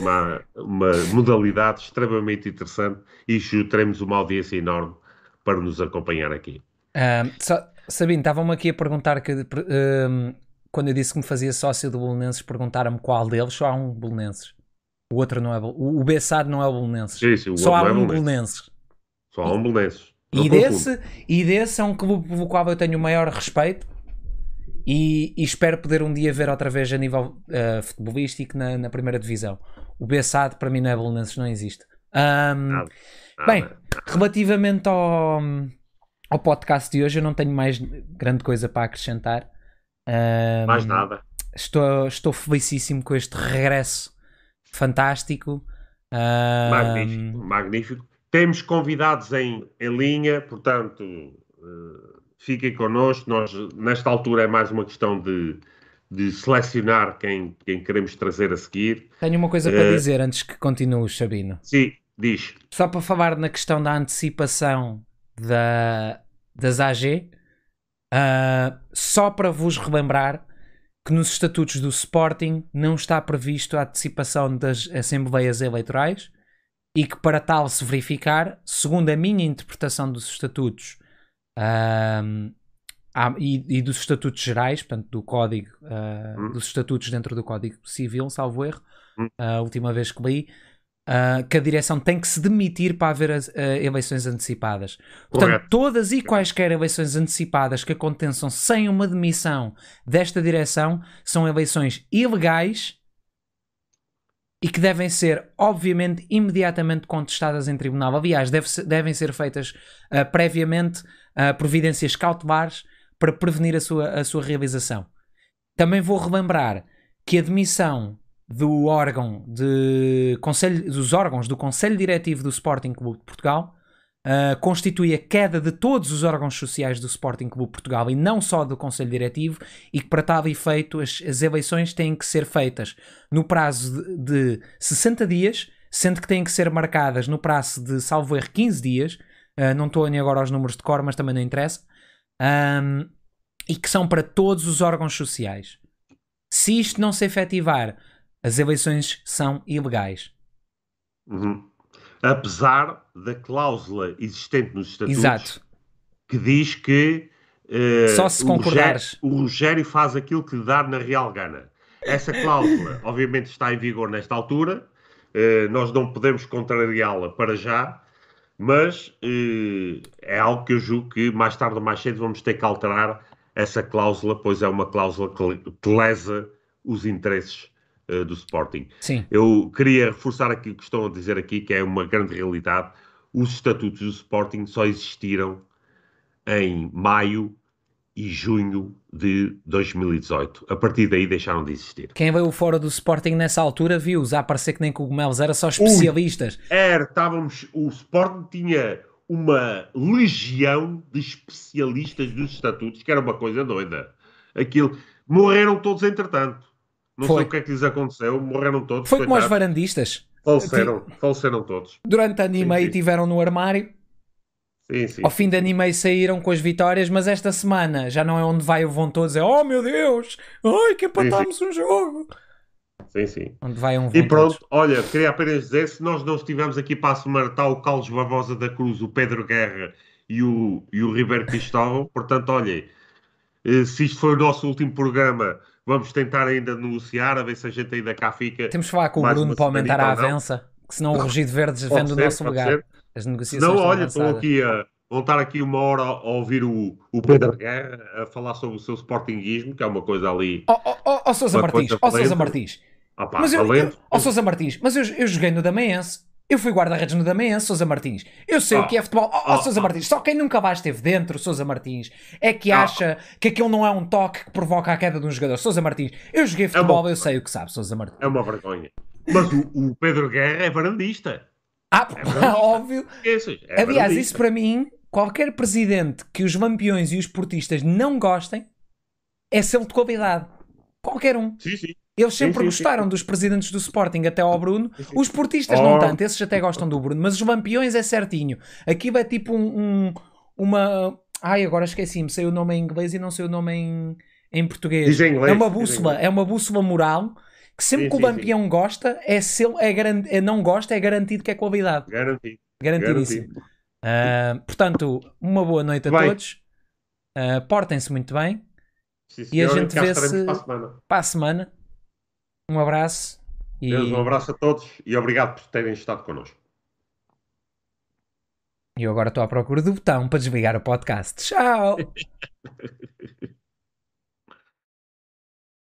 uma, uma, modalidade extremamente interessante e teremos uma audiência enorme para nos acompanhar aqui. Um, Sabino, estavam-me aqui a perguntar que um, quando eu disse que me fazia sócio do Bolonenses, perguntaram-me qual deles, só há um Bolonenses. O outro não é o Bessado não é o Bolonenses. Sim, sim, só há é um Bolonenses. Só há um Bolonenses. E desse, e desse é um clube pelo qual eu tenho o maior respeito e, e espero poder um dia ver outra vez a nível uh, futebolístico na, na, primeira divisão. O Bessado para mim não é Bolonenses, não existe. Um. Bem, relativamente ao, ao podcast de hoje, eu não tenho mais grande coisa para acrescentar. Um, Mais nada. Estou, estou felicíssimo com este regresso fantástico. Um, magnífico, magnífico. Temos convidados em, em linha, portanto, uh, fiquem connosco. Nós, nesta altura, é mais uma questão de, de selecionar quem, quem queremos trazer a seguir. Tenho uma coisa para uh, dizer antes que continue, Sabino. Sim, diz. Só para falar na questão da antecipação da, das AG Uh, só para vos relembrar que nos estatutos do Sporting não está previsto a antecipação das assembleias eleitorais e que para tal se verificar, segundo a minha interpretação dos estatutos uh, e, e, dos estatutos gerais, portanto do código, uh, dos estatutos dentro do Código Civil, salvo erro, hum. a última vez que li, Uh, que a direção tem que se demitir para haver as, uh, eleições antecipadas. Portanto, Correto. todas e quaisquer eleições antecipadas que aconteçam sem uma demissão desta direção são eleições ilegais e que devem ser, obviamente, imediatamente contestadas em tribunal. Aliás, deve devem ser feitas uh, previamente providências cautelares para prevenir a sua, a sua realização. Também vou relembrar que a demissão do órgão de conselho, dos órgãos do Conselho Diretivo do Sporting Clube de Portugal uh, constitui a queda de todos os órgãos sociais do Sporting Clube Portugal e não só do Conselho Diretivo e que para tal efeito as, as eleições têm que ser feitas no prazo de, de 60 dias, sendo que têm que ser marcadas no prazo de, salvo erro, 15 dias, uh, não estou nem agora aos números de cor, mas também não interessa, um, e que são para todos os órgãos sociais. Se isto não se efetivar as eleições são ilegais. Uhum. Apesar da cláusula existente nos estatutos Exato. que diz que uh, só se concordares. O Rogério, o Rogério faz aquilo que lhe dá na real gana. Essa cláusula, <coughs> obviamente, está em vigor nesta altura. Uh, nós não podemos contrariá-la para já, mas uh, é algo que eu julgo que mais tarde ou mais cedo vamos ter que alterar essa cláusula, pois é uma cláusula que lesa os interesses uh, do Sporting. Sim. Eu queria reforçar aqui o que estão a dizer aqui, que é uma grande realidade. Os estatutos do Sporting só existiram em maio e junho de 2018. A partir daí deixaram de existir. Quem veio fora do Sporting nessa altura viu-os a parecer que nem cogumelos, era só especialistas. Ui, era, estávamos, o Sporting tinha uma legião de especialistas dos estatutos, que era uma coisa doida. Aquilo, morreram todos entretanto. Não Foi. sei o que é que lhes aconteceu, morreram todos. Foi como os varandistas. Faleceram, faleceram todos. Durante ano e meio tiveram no armário Sim, sim. Ao fim de ano e meio saíram com as vitórias, mas esta semana já não é onde vai vão todos, é oh meu Deus, ai que empatámos um jogo. Sim, sim. Onde vai um E pronto, todos. olha, queria apenas dizer, se nós não estivemos aqui para a semana, está o Carlos Barbosa da Cruz, o Pedro Guerra e o, e o Ribeiro Cristóvão, portanto, olhem, eh, se isto foi o nosso último programa, vamos tentar ainda negociar, a ver se a gente ainda cá fica. Temos que falar com o Bruno para aumentar a avança, que senão o Rugido Verde vende o nosso lugar. Ser. As negociações Não, olha, estou aqui a voltar aqui uma hora a ouvir o, o Pedro Guerra a falar sobre o seu sportinguismo, que é uma coisa ali. Ó oh, oh, oh, Sousa Martins, ó oh, Sousa Martins. Ah, pá, mas eu, ó Sousa Martins, mas eu, eu joguei no Damaense. Eu fui guarda-redes no Damaense, Sousa Martins. Eu sei o que é futebol. Ó oh, Sousa Martins, só quem nunca lá esteve dentro, Sousa Martins, é que acha que aquilo não é um toque que provoca a queda de um jogador. Sousa Martins, eu joguei futebol, é uma... eu sei o que sabe, Sousa Martins. É uma vergonha. Mas o, o Pedro Guerra é varandista. Ah, é <laughs> óbvio. é Aliás, isso para mim, qualquer presidente que os lampiões e os portistas não gostem é selo de qualidade. Qualquer um. Sim, sim. Eles sempre sim, sim, gostaram sim. dos presidentes do Sporting até ao Bruno. Os portistas oh. não tanto, esses até gostam do Bruno, mas os lampiões é certinho. Aquilo é tipo um, um uma. Ai, agora esqueci-me, sei o nome em inglês e não sei o nome em, em português. Inglês, é uma bússola, é uma bússola moral que sempre sim, que o lampião gosta, é, seu, é, é não gosta, é garantido que é qualidade. Garantido. Garantidíssimo. Garantido. Uh, portanto, uma boa noite a todos. Uh, Portem-se muito bem. Sim, e a gente vê-se para, para, a semana. Um abraço. E... Deus, um abraço a todos e obrigado por terem estado connosco. E eu agora estou à procura do botão para desligar o podcast. Tchau! <laughs>